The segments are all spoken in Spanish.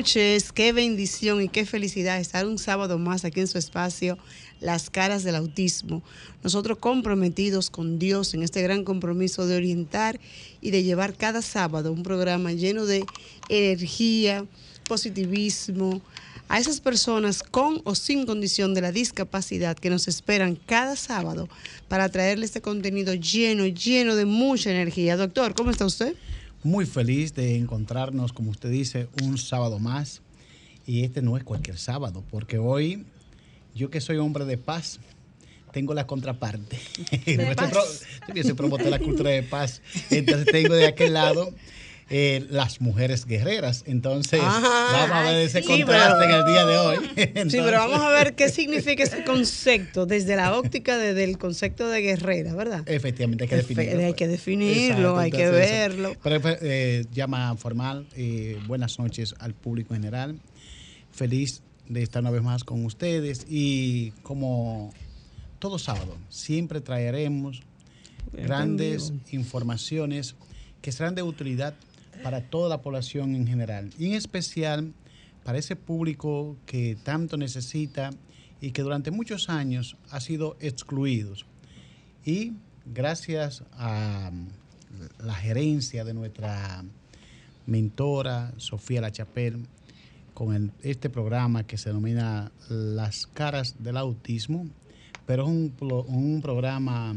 Noches, qué bendición y qué felicidad estar un sábado más aquí en su espacio, Las Caras del Autismo. Nosotros comprometidos con Dios en este gran compromiso de orientar y de llevar cada sábado un programa lleno de energía, positivismo, a esas personas con o sin condición de la discapacidad que nos esperan cada sábado para traerle este contenido lleno, lleno de mucha energía. Doctor, ¿cómo está usted? Muy feliz de encontrarnos, como usted dice, un sábado más. Y este no es cualquier sábado, porque hoy, yo que soy hombre de paz, tengo la contraparte. yo soy promotor de la cultura de paz. Entonces tengo de aquel lado eh, las mujeres guerreras. Entonces, vamos a ver ese contraste en el día de hoy. sí, pero vamos a ver qué significa ese concepto desde la óptica del concepto de guerrera, ¿verdad? Efectivamente, hay que definirlo. Hay que definirlo, hay que verlo. Pero eh, llama formal, eh, buenas noches al público en general. Feliz de estar una vez más con ustedes y como todo sábado, siempre traeremos grandes informaciones que serán de utilidad para toda la población en general y en especial para ese público que tanto necesita y que durante muchos años ha sido excluido. Y gracias a la gerencia de nuestra mentora Sofía Lachapel, con este programa que se denomina Las caras del autismo, pero es un, un programa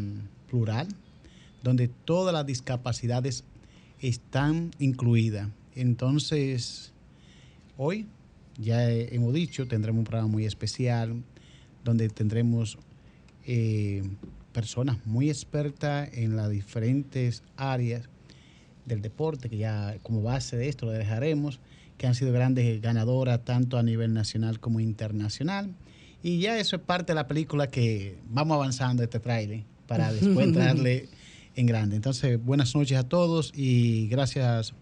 plural donde todas las discapacidades están incluidas. Entonces, hoy ya hemos dicho, tendremos un programa muy especial donde tendremos eh, personas muy expertas en las diferentes áreas del deporte, que ya como base de esto lo dejaremos, que han sido grandes ganadoras tanto a nivel nacional como internacional. Y ya eso es parte de la película que vamos avanzando este trailer para después darle en grande. Entonces, buenas noches a todos y gracias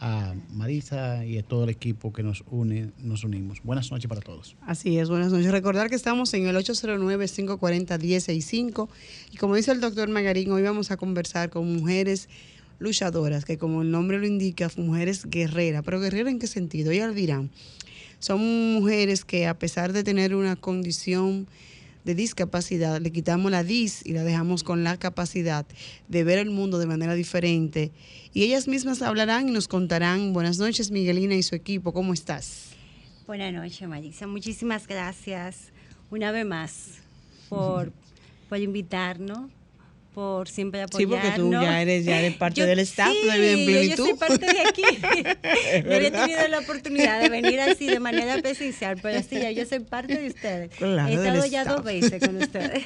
a Marisa y a todo el equipo que nos une, nos unimos. Buenas noches para todos. Así es, buenas noches. Recordar que estamos en el 809-540-1065 y como dice el doctor Magarín, hoy vamos a conversar con mujeres luchadoras, que como el nombre lo indica, mujeres guerreras. Pero guerreras en qué sentido? Ellas dirán, son mujeres que a pesar de tener una condición de discapacidad, le quitamos la dis y la dejamos con la capacidad de ver el mundo de manera diferente. Y ellas mismas hablarán y nos contarán. Buenas noches, Miguelina y su equipo, ¿cómo estás? Buenas noches, Marisa. Muchísimas gracias una vez más por, por invitarnos por siempre apoyarnos. Sí, porque tú ya eres, ya eres parte del staff de Vida en Yo soy parte de aquí. no había tenido la oportunidad de venir así de manera presencial, pero sí, ya yo soy parte de ustedes. He estado ya dos veces con ustedes.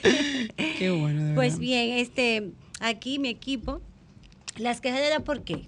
Qué bueno. pues bien, este, aquí mi equipo, las quejaderas, ¿por qué?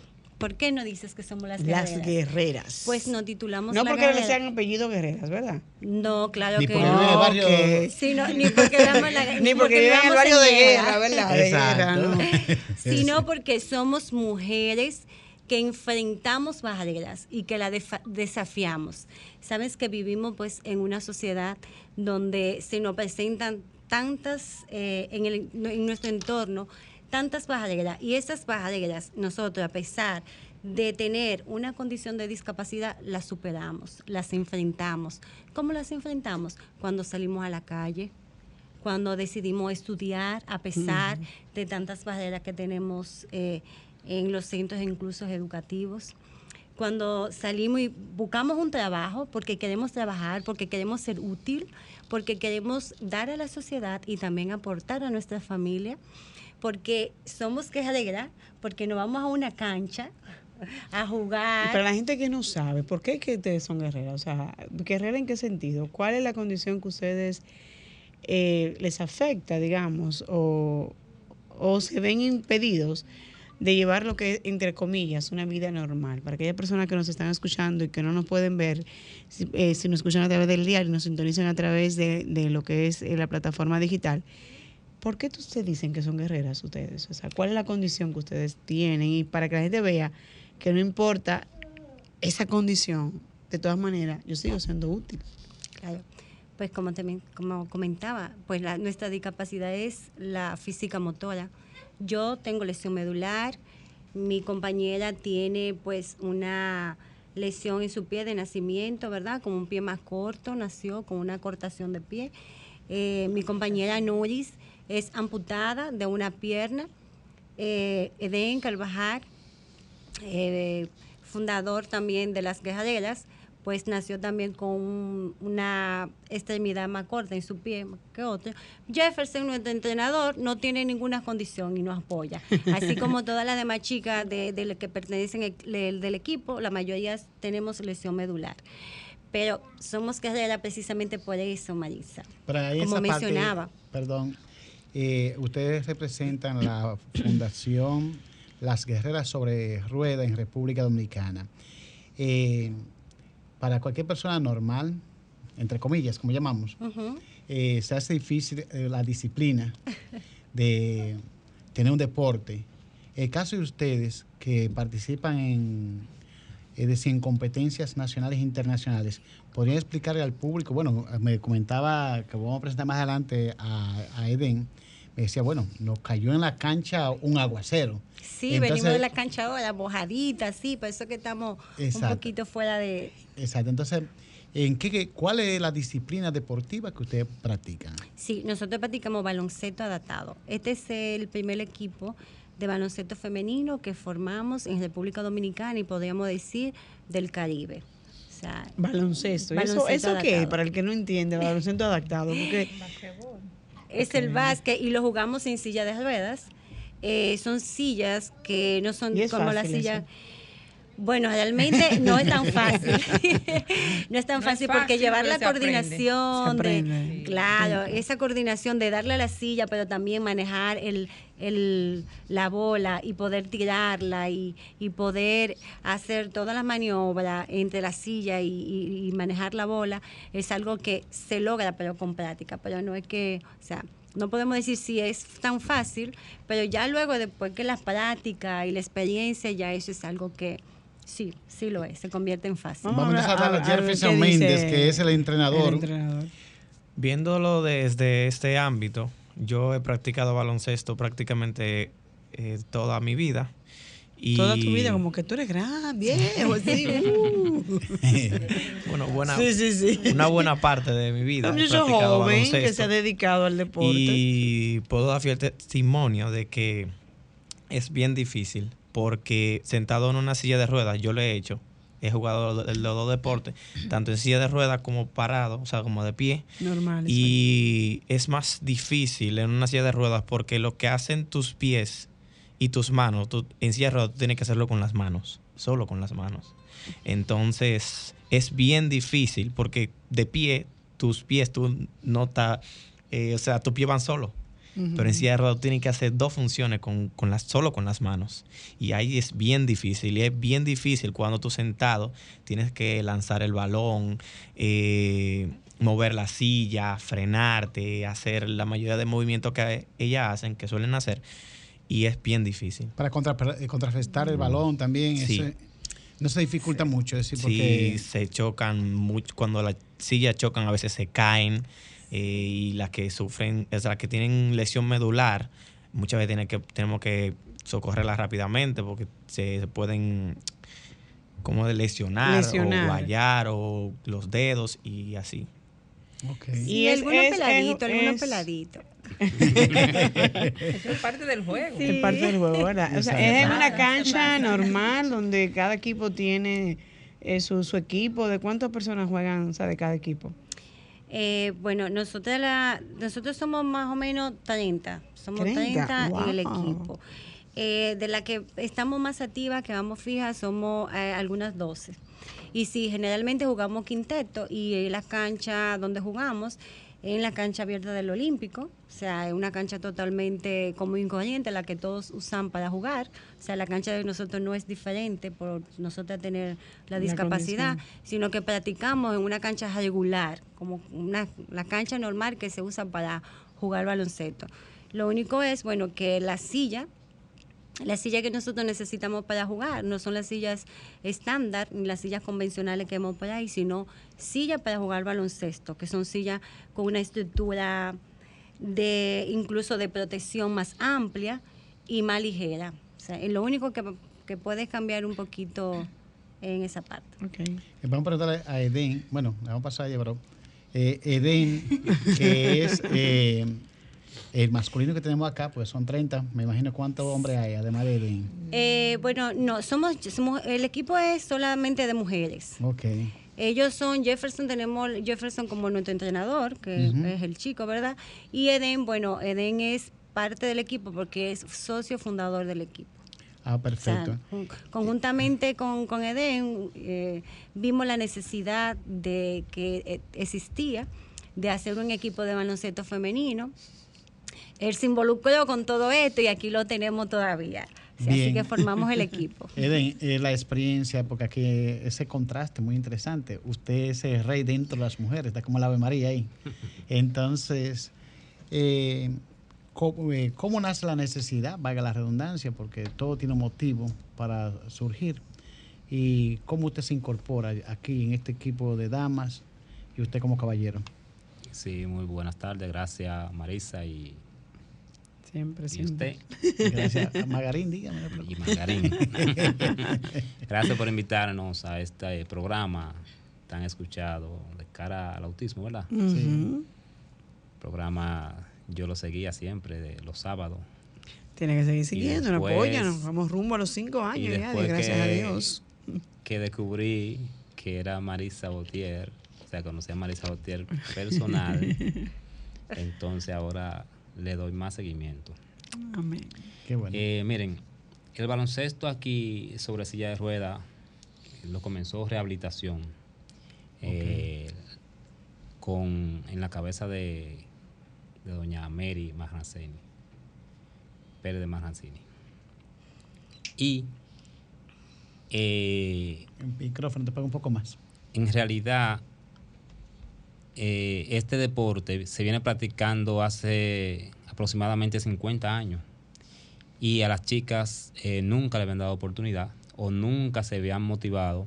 ¿Por qué no dices que somos las guerreras? Las guerreras. Pues nos titulamos No porque le sean apellido guerreras, ¿verdad? No, claro ni que porque no. El barrio... Sí, no, ni porque damos la Ni porque viven en el barrio de guerra, ¿verdad? De Exacto. guerra, ¿no? Sino porque somos mujeres que enfrentamos barreras y que la desafiamos. Sabes que vivimos pues en una sociedad donde se nos presentan tantas, eh, en, el, en nuestro entorno, tantas barreras. Y esas barreras, nosotros, a pesar de tener una condición de discapacidad, las superamos, las enfrentamos. ¿Cómo las enfrentamos? Cuando salimos a la calle, cuando decidimos estudiar, a pesar de tantas barreras que tenemos eh, en los centros incluso educativos cuando salimos y buscamos un trabajo porque queremos trabajar, porque queremos ser útil, porque queremos dar a la sociedad y también aportar a nuestra familia, porque somos que alegrar, porque nos vamos a una cancha a jugar. Pero la gente que no sabe, ¿por qué que ustedes son guerreras? O sea, ¿guerrera en qué sentido? ¿Cuál es la condición que ustedes eh, les afecta, digamos, o, o se ven impedidos? de llevar lo que es, entre comillas, una vida normal. Para aquellas personas que nos están escuchando y que no nos pueden ver, si, eh, nos escuchan a través del diario, nos sintonizan a través de, lo que es eh, la plataforma digital, ¿por qué ustedes dicen que son guerreras ustedes? ¿cuál es la condición que ustedes tienen? Y para que la gente vea que no importa esa condición, de todas maneras, yo sigo siendo útil. Claro. Pues como también como comentaba, pues nuestra discapacidad es la física motora yo tengo lesión medular, mi compañera tiene pues una lesión en su pie de nacimiento, ¿verdad? Con un pie más corto, nació con una cortación de pie. Eh, mi compañera Nuris es amputada de una pierna. Eh, Eden Carvajal, eh, fundador también de las guerreras, pues nació también con una extremidad más corta en su pie que otra. Jefferson, nuestro entrenador, no tiene ninguna condición y nos apoya. Así como todas las demás chicas de, que pertenecen del equipo, la mayoría tenemos lesión medular. Pero somos carrera precisamente por eso, Marisa. como mencionaba. perdón, eh, ustedes representan la Fundación Las Guerreras sobre Rueda en República Dominicana. Eh, para cualquier persona normal, entre comillas, como llamamos, eh, se hace difícil la disciplina de tener un deporte. El caso de ustedes que participan en, es en competencias nacionales e internacionales, ¿podrían explicarle al público? Bueno, me comentaba que vamos a presentar más adelante a, a Eden, me decía, bueno, nos cayó en la cancha un aguacero. Sí, venimos de la cancha ahora, mojadita, sí, por eso que estamos un poquito fuera de... Exacto, entonces, ¿en qué, ¿cuál es la disciplina deportiva que ustedes practican? Sí, nosotros practicamos baloncesto adaptado. Este es el primer equipo de baloncesto femenino que formamos en República Dominicana y podríamos decir del Caribe. baloncesto. ¿Eso, ¿Eso qué? Para el que no entiende, baloncesto adaptado. Porque es el básquet y lo jugamos en silla de ruedas. Eh, son sillas que no son como las sillas. Bueno, realmente no es tan fácil. no es tan fácil, porque llevar la coordinación de, claro, esa coordinación de darle a la silla, pero también manejar el, el, la bola y poder tirarla y, y, poder hacer todas las maniobras entre la silla y, y, manejar la bola, es algo que se logra, pero con práctica, pero no es que, o sea, no podemos decir si es tan fácil, pero ya luego, después que la práctica y la experiencia, ya eso es algo que sí, sí lo es, se convierte en fácil. Vamos a tratar a, Jefferson Méndez, que es el entrenador. Viéndolo desde este ámbito, yo he practicado baloncesto prácticamente eh, toda mi vida. Y Toda tu vida, como que tú eres gran, viejo, sí. Uh. bueno, buena, una buena parte de mi vida. Un joven que se ha dedicado al deporte. Y puedo dar fiel testimonio de que es bien difícil porque sentado en una silla de ruedas, yo lo he hecho, he jugado los dos deportes, tanto en silla de ruedas como parado, o sea, como de pie. Normal. Y es más difícil en una silla de ruedas porque lo que hacen tus pies y tus manos, tú, en silla de ruedas tú tienes que hacerlo con las manos, solo con las manos. Entonces es bien difícil porque de pie, tus pies, tú no está, eh, o sea, tus pies van Pero en silla de ruedas tienes que hacer dos funciones con, las, solo con las manos. Y ahí es bien difícil. Y es bien difícil cuando tú sentado tienes que lanzar el balón, eh, mover la silla, frenarte, hacer la mayoría de movimientos que ellas hacen, que suelen hacer. Y es bien difícil. Para eh, contrarrestar el balón también. no se dificulta mucho. decir, porque... Sí, se chocan mucho. Cuando las sillas chocan, a veces se caen. Eh, y las que sufren, o sea, las que tienen lesión medular, muchas veces tienen que, tenemos que socorrerlas rápidamente porque se, se pueden como de lesionar, Lesionar. o guayar o los dedos y así. Y Y es- algunos es- peladitos, es- algunos es- peladitos. Es parte del juego. Es parte del juego, ¿verdad? O sea, es en una cancha normal donde cada equipo tiene eh, su, su equipo. ¿De cuántas personas juegan o sea, de cada equipo? Eh, bueno, nosotros, la, nosotros somos más o menos 30. Somos 30, 30, en el equipo. Eh, de la que estamos más activas, que vamos fijas, somos eh, algunas 12. Y sí, generalmente jugamos quinteto y en la cancha donde jugamos, en la cancha abierta del Olímpico, o sea, es una cancha totalmente común y corriente, la que todos usan para jugar. O sea, la cancha de nosotros no es diferente por nosotros tener la discapacidad, sino que practicamos en una cancha regular, como una, la cancha normal que se usa para jugar baloncesto. Lo único es, bueno, que la silla, la silla que nosotros necesitamos para jugar no son las sillas estándar ni las sillas convencionales que vemos por ahí, sino sillas para jugar baloncesto, que son sillas con una estructura de incluso de protección más amplia y más ligera. O sea, es lo único que, que puede cambiar un poquito en esa parte. Ok. Eh, Vamos a preguntarle a Eden, bueno, vamos a pasar a ella, pero eh, Eden, que es eh, el masculino que tenemos acá, pues son 30, me imagino cuántos hombres hay, además de Eden. Eh, bueno, no, somos, somos, el equipo es solamente de mujeres. Ok, Ellos son Jefferson, tenemos Jefferson como nuestro entrenador, que es el chico, ¿verdad? Y Eden, bueno, Eden es parte del equipo porque es socio fundador del equipo. ah, O sea, perfecto. jun- conjuntamente con, con Eden eh, vimos la necesidad de que eh, existía de hacer un equipo de baloncesto femenino. Él se involucró con todo esto y aquí lo tenemos todavía. Sea, así que formamos el equipo. Eden, eh, la experiencia, porque aquí ese contraste muy interesante. Usted es el rey dentro de las mujeres, está como la Ave María ahí. Entonces, eh, ¿cómo, eh, cómo nace la necesidad? Valga la redundancia, porque todo tiene un motivo para surgir. ¿Y cómo usted se incorpora aquí en este equipo de damas y usted como caballero? Sí, muy buenas tardes. Gracias, Marisa y, Siempre, y siempre. usted. Gracias. A Magarín, dígame. Y Margarín. Gracias por invitarnos a este programa tan escuchado de cara al autismo, ¿verdad? Ujú. Programa yo lo seguía siempre de los sábados. Tiene que seguir siguiendo, nos después- apoyan. Vamos rumbo a los cinco años ya, después gracias a Dios. Que descubrí que era Marisa Botier, o sea, conocí a Marisa Botier personal. Entonces ahora le doy más seguimiento. Amén. Qué bueno. Eh, miren, el baloncesto aquí sobre silla de rueda lo comenzó rehabilitación eh, con en la cabeza de, de doña Mary Marrancini, Pérez de Marrancini. Y eh, El micrófono te pega un poco más. en realidad eh, este deporte se viene practicando hace aproximadamente 50 años y a las chicas eh, nunca le habían dado oportunidad o nunca se habían motivado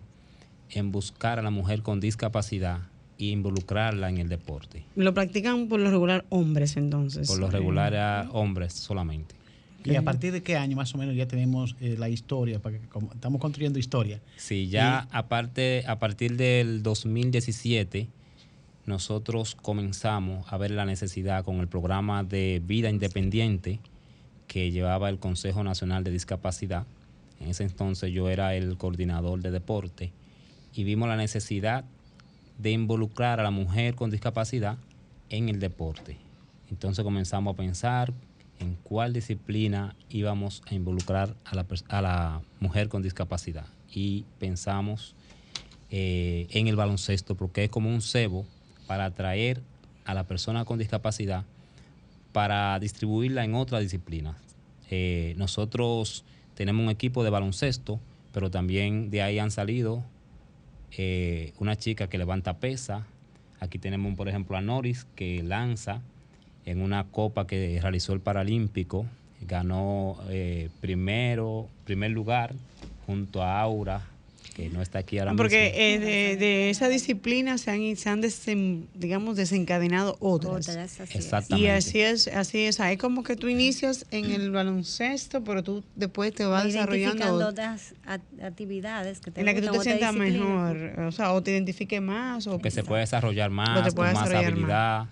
en buscar a la mujer con discapacidad e involucrarla en el deporte. Lo practican por lo regular hombres entonces. Por lo regular a hombres solamente. ¿Y a partir de qué año más o menos ya tenemos eh, la historia? Porque como estamos construyendo historia. Sí, ya aparte, a partir del 2017, nosotros comenzamos a ver la necesidad con el programa de vida independiente que llevaba el Consejo Nacional de Discapacidad. En ese entonces yo era el coordinador de deporte y vimos la necesidad de involucrar a la mujer con discapacidad en el deporte. Entonces comenzamos a pensar en cuál disciplina íbamos a involucrar a la, mujer con discapacidad. Y pensamos eh, en el baloncesto porque es como un cebo para atraer a la persona con discapacidad para distribuirla en otras disciplinas. Eh, nosotros tenemos un equipo de baloncesto, pero también de ahí han salido eh, una chica que levanta pesa. Aquí tenemos, por ejemplo, a Noris que lanza en una copa que realizó el Paralímpico. Ganó eh, primero, primer lugar junto a Aura. Que no está aquí ahora Porque mismo. eh, de, de esa disciplina se han, se han desen- digamos, desencadenado otras. Otras, así es. Exactamente. Y así es, así es. Es como que tú inicias en el baloncesto, pero tú después te vas desarrollando otras act- actividades que te en la que tú te sientas disciplina. mejor, o sea, o te identifiques más. O que se puede desarrollar más, con más más.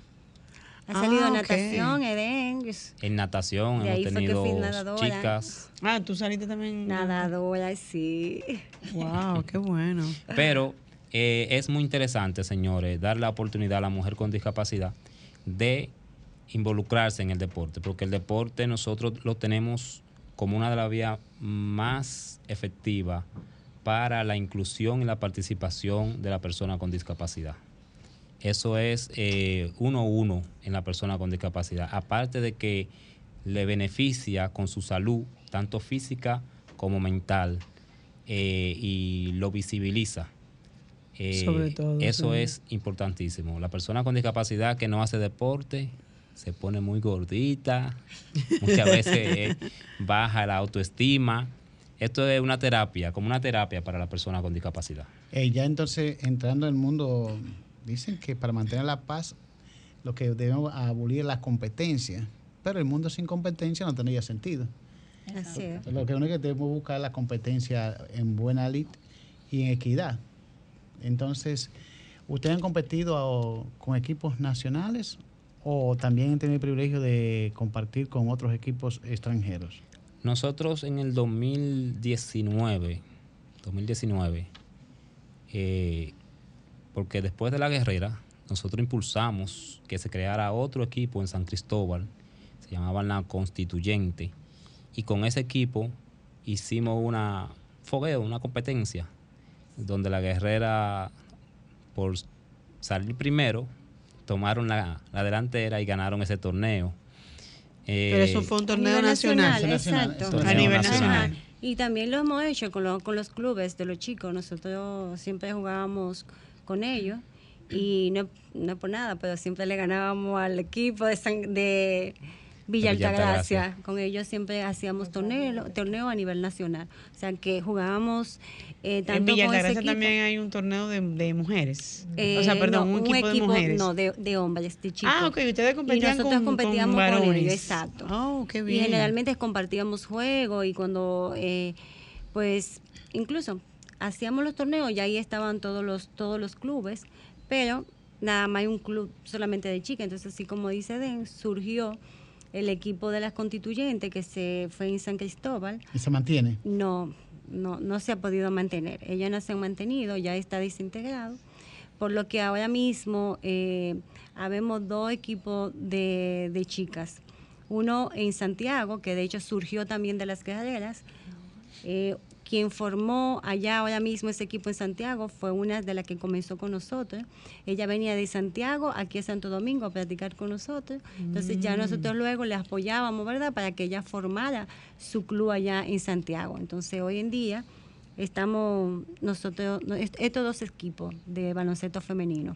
Ha salido Ah, natación, Eden, pues, En natación De hemos tenido chicas, Ah, tú saliste también. nadadora, sí. Wow, qué bueno. pero eh, es muy interesante, señores, dar la oportunidad a la mujer con discapacidad de involucrarse en el deporte, porque el deporte nosotros lo tenemos como una de las vías más efectivas para la inclusión y la participación de la persona con discapacidad. Eso es eh, uno a uno en la persona con discapacidad. Aparte de que le beneficia con su salud, tanto física como mental, eh, y lo visibiliza. Eh, Sobre todo, Eso sí. es importantísimo. La persona con discapacidad que no hace deporte se pone muy gordita, muchas veces eh, baja la autoestima. Esto es una terapia, como una terapia para la persona con discapacidad. Eh, ya entonces, entrando en el mundo, dicen que para mantener la paz, lo que debemos abolir es la competencia. Pero el mundo sin competencia no tendría sentido. Así es. Lo que único que debemos buscar es la competencia en buena lid y en equidad. Entonces, ¿ustedes han competido con equipos nacionales o también han tenido el privilegio de compartir con otros equipos extranjeros? Nosotros en el 2019, 2019, eh, porque después de la guerrera, nosotros impulsamos que se creara otro equipo en San Cristóbal, se llamaban la Constituyente, y con ese equipo hicimos una fogueo, una competencia, donde la guerrera, por salir primero, tomaron la, la delantera y ganaron ese torneo. Pero eso Eh, fue un A torneo nacional. nacional, exacto. torneo A nivel nacional. nacional. Y también lo hemos hecho con, lo- con los clubes de los chicos. Nosotros siempre jugábamos con ellos y no, no por nada, pero siempre le ganábamos al equipo de, San- de Villa Altagracia. Altagracia. Con ellos siempre hacíamos torneo, torneo a nivel nacional. O sea que jugábamos eh, tanto En Villa Altagracia también hay un torneo de, de mujeres. eh, o sea, perdón, no, un, equipo, de mujeres. No, de, de hombres, de chicos. Ah, ok, ustedes competían y nosotros con, competíamos con con, ellos, exacto. Oh, qué Y generalmente compartíamos juegos y cuando, eh, pues, incluso hacíamos los torneos y ahí estaban todos los, todos los clubes, pero nada más hay un club solamente de chicas. Entonces, así como dice Den, surgió el equipo de las constituyentes que se fue en San Cristóbal. ¿Y se mantiene? No, no, no se ha podido mantener. Ellos no se han mantenido, ya está desintegrado. Por lo que ahora mismo eh, habemos dos equipos de, de chicas. Uno en Santiago, que de hecho surgió también de las guerreras. Eh, quien formó allá ahora mismo ese equipo en Santiago fue una de las que comenzó con nosotros. Ella venía de Santiago aquí a Santo Domingo a practicar con nosotros. Entonces ya nosotros luego le apoyábamos, ¿verdad? Para que ella formara su club allá en Santiago. Entonces hoy en día estamos nosotros, no, est- estos dos equipos de baloncesto femenino.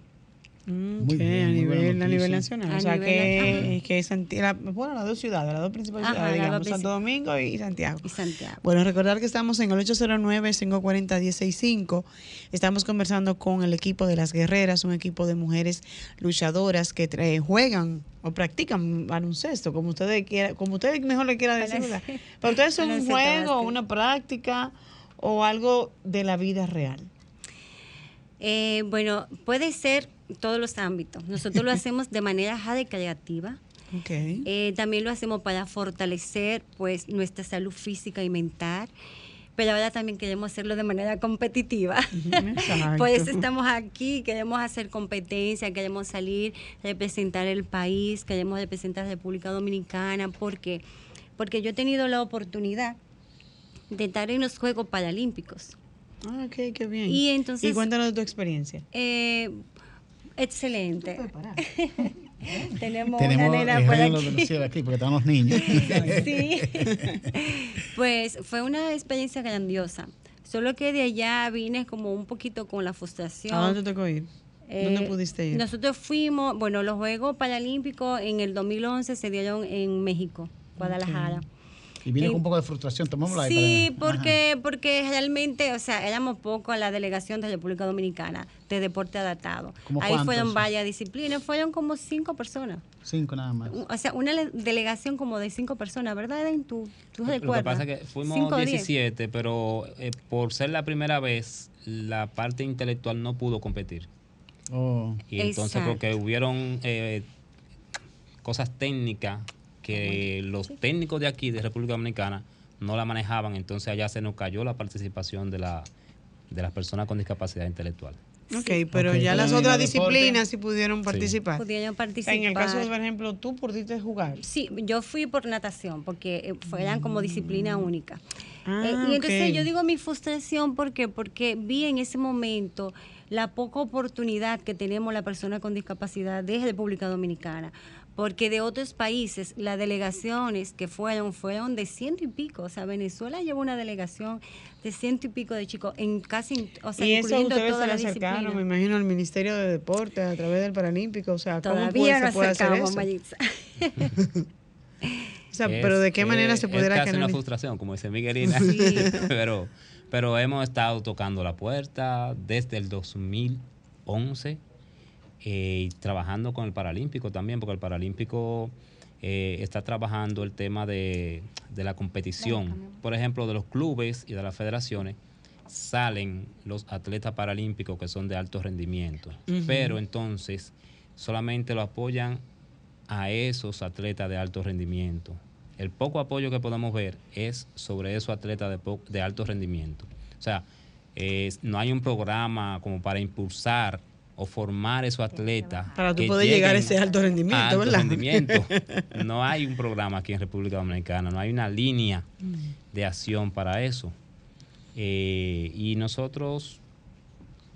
Mm, Muy bien, a, muy nivel, a nivel nacional. A o sea, nivel que, ajá. que Santi- la- bueno, las dos ciudades, las dos principales Ajá, ciudades, digamos, dos Santo Domingo y Santiago. Y Santiago. Bueno, recordar que estamos en el 809-540-165. Estamos conversando con el equipo de las guerreras, un equipo de mujeres luchadoras que tra- juegan o practican baloncesto, como ustedes quieran, como ustedes mejor le quieran decir. ¿verdad? Para ustedes es un juego, una práctica o algo de la vida real. Eh, bueno, puede ser todos los ámbitos. Nosotros lo hacemos de manera recreativa. Ok. Eh, también lo hacemos para fortalecer pues nuestra salud física y mental. Pero ahora también queremos hacerlo de manera competitiva. Por eso estamos aquí, queremos hacer competencia, queremos salir, representar el país, queremos representar a República Dominicana, porque porque yo he tenido la oportunidad de estar en los Juegos Paralímpicos. Ah, ok, qué bien. Y entonces- Y cuéntanos de tu experiencia. Eh, excelente. Tenemos, Tenemos una nena por aquí. aquí porque están los niños. sí. pues fue una experiencia grandiosa. Solo que de allá vine como un poquito con la frustración. ¿A dónde te tocó ir? ¿Dónde Eh, pudiste ir? Nosotros fuimos, bueno, los Juegos Paralímpicos en el 2011 se dieron en México, Guadalajara. Y viene Eh, con un poco de frustración, tomémosla ahí. Sí, para- porque, porque realmente, o sea, éramos poco a la delegación de República Dominicana de deporte adaptado. ¿Cómo Ahí cuántos? fueron varias disciplinas, fueron como cinco personas. Ajá. Cinco nada más. O sea, una le- delegación como de cinco personas, ¿verdad, Eden? ¿Tú, tú Lo que recuerdas? pasa es que fuimos Cinco o diez. 17, pero eh, por ser la primera vez, la parte intelectual no pudo competir. Oh. Y entonces Exacto. porque hubieron eh, cosas técnicas que los técnicos de aquí, de República Dominicana, no la manejaban, entonces allá se nos cayó la participación de, la, de las personas con discapacidad intelectual. Ok, pero ya las otras disciplinas sí pudieron participar. Pudieron participar. en el caso, por ejemplo, tú pudiste jugar. Sí, yo fui por natación, porque eh, fueran como disciplina única. Ah, Eh, y entonces yo digo mi frustración porque porque vi en ese momento la poca oportunidad que tenemos la persona con discapacidad de República Dominicana, porque de otros países las delegaciones que fueron fueron de ciento y pico, o sea, Venezuela llevó una delegación de ciento y pico de chicos en casi, o sea, y eso incluyendo ustedes se todas le las acercaron, me imagino, al Ministerio de Deporte a través del Paralímpico. O sea, ¿cómo Todavía puede- no se puede hacer acercamos, eso? Mayitza. O sea, Es- pero ¿de qué manera es- se pudiera Es casi una canalizar? frustración, como dice Miguelina. Sí. pero, pero hemos estado tocando la puerta desde el 2011 eh, y trabajando con el Paralímpico también, porque el Paralímpico eh, está trabajando el tema de, de la competición. Por ejemplo, de los clubes y de las federaciones salen los atletas paralímpicos que son de alto rendimiento, pero entonces solamente lo apoyan a esos atletas de alto rendimiento. El poco apoyo que podemos ver es sobre esos atletas de, de alto rendimiento. O sea, es- no hay un programa como para impulsar o formar esos atletas. Para tú que poder llegar a lleguen ese alto rendimiento, a alto ¿verdad? rendimiento. No hay un programa aquí en República Dominicana, no hay una línea Mm. de acción para eso. Eh, y nosotros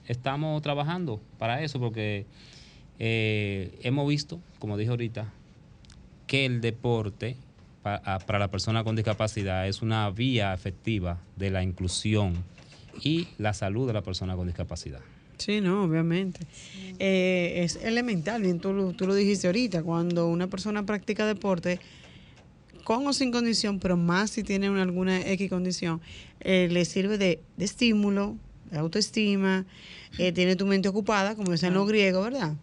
estamos trabajando para eso porque eh, hemos visto, como dije ahorita, que el deporte para la persona con discapacidad es una vía efectiva de la inclusión y la salud de la persona con discapacidad. Sí, no, obviamente. Eh, es elemental, bien tú, lo- tú lo dijiste ahorita, cuando una persona practica deporte, con o sin condición, pero más si tiene una- alguna X condición, eh, le sirve de, de estímulo, de autoestima, eh, tiene tu mente ocupada, como dicen los griegos, ¿verdad?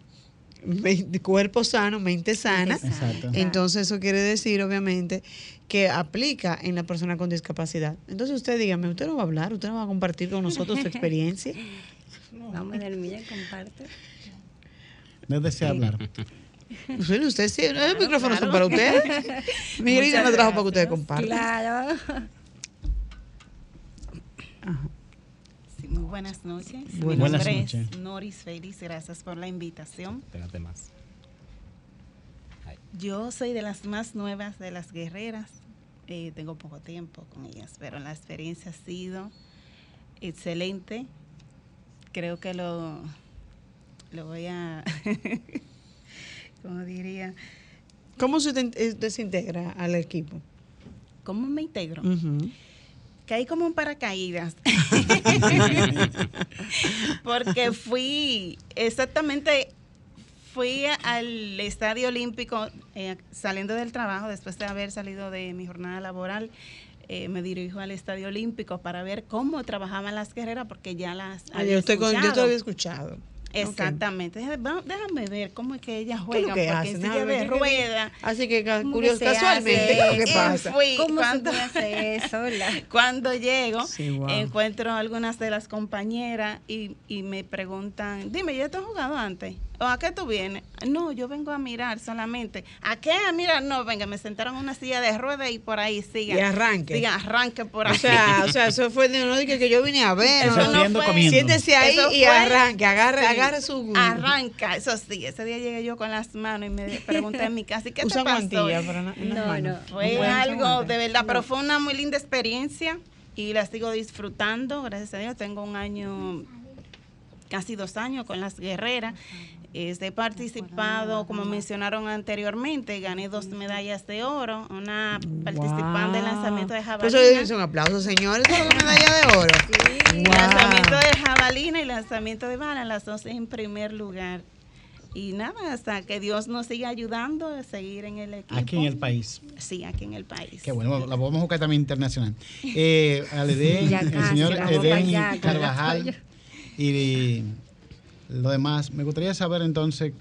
Me- cuerpo sano, mente sana. Exacto. Entonces eso quiere decir, obviamente, que aplica en la persona con discapacidad. Entonces usted dígame, ¿usted no va a hablar? ¿Usted no va a compartir con nosotros su experiencia? Vamos a dar milla, comparte. No desea hablar. Usted, usted sí, el micrófono son para usted. Miguelina me trajo para que ustedes compartan. Claro. Sí, muy buenas noches. Mi Buenas noches. es Noris Félix, gracias por la invitación. Pégate más. Ahí. Yo soy de las más nuevas de las guerreras. Eh, tengo poco tiempo con ellas, pero la experiencia ha sido excelente. Creo que lo, lo voy a, como diría, ¿Cómo se eh, usted se integra al equipo? ¿cómo me integro? Ujú. Caí como un paracaídas. Porque fui, exactamente, fui al Estadio Olímpico eh, saliendo del trabajo, después de haber salido de mi jornada laboral. Eh, me dirijo al Estadio Olímpico para ver cómo trabajaban las guerreras, porque ya las Ah, había yo, usted con- yo te escuchado. había escuchado. Exactamente. Dije, "Va- Déjame ver cómo es que ellas ¿Qué es lo juegan, que porque hacen? en Déjame silla ver, de ¿qué- qué- rueda. Así que ca- ¿Cómo curioso, casualmente, hace? ¿qué es lo que pasa? fui ¿Cómo cuando- se puede hacer eso, verdad? Cuando llego, Sí, wow. encuentro a algunas de las compañeras y, y me preguntan, dime, ¿ya te has jugado antes? ¿O a qué tú vienes? No, yo vengo a mirar solamente. ¿A qué? A mirar. No, venga, me sentaron en una silla de ruedas y por ahí sigan. Y arranque. Sigan, arranque por ahí. O sea, o sea, eso fue de no dije que yo vine a ver. Eso no, no fue-. Siéntese ahí Eso y fue- arranque, agarre, Sí. agarre su Arranca, eso sí. Ese día llegué yo con las manos y me pregunté en mi casa, ¿y qué Usa te pasó? guantilla las No, manos. no. Fue algo de verdad, pero fue una muy linda experiencia y la sigo disfrutando. Gracias a Dios, tengo un año, casi dos años con las guerreras. Este, he participado, como mencionaron anteriormente, gané dos medallas de oro, una participante en Wow. lanzamiento de Por jabalina. Eso es un aplauso, señores. Eso es una medalla de oro. Wow. Lanzamiento de jabalina y lanzamiento de bala, las dos en primer lugar. Y nada, hasta que Dios nos siga ayudando a seguir en el equipo. Aquí en el país. Sí, aquí en el país. Qué bueno, la podemos buscar también internacional. Eh, al Edén, el señor la Edén la Carvajal y lo demás. Me gustaría saber entonces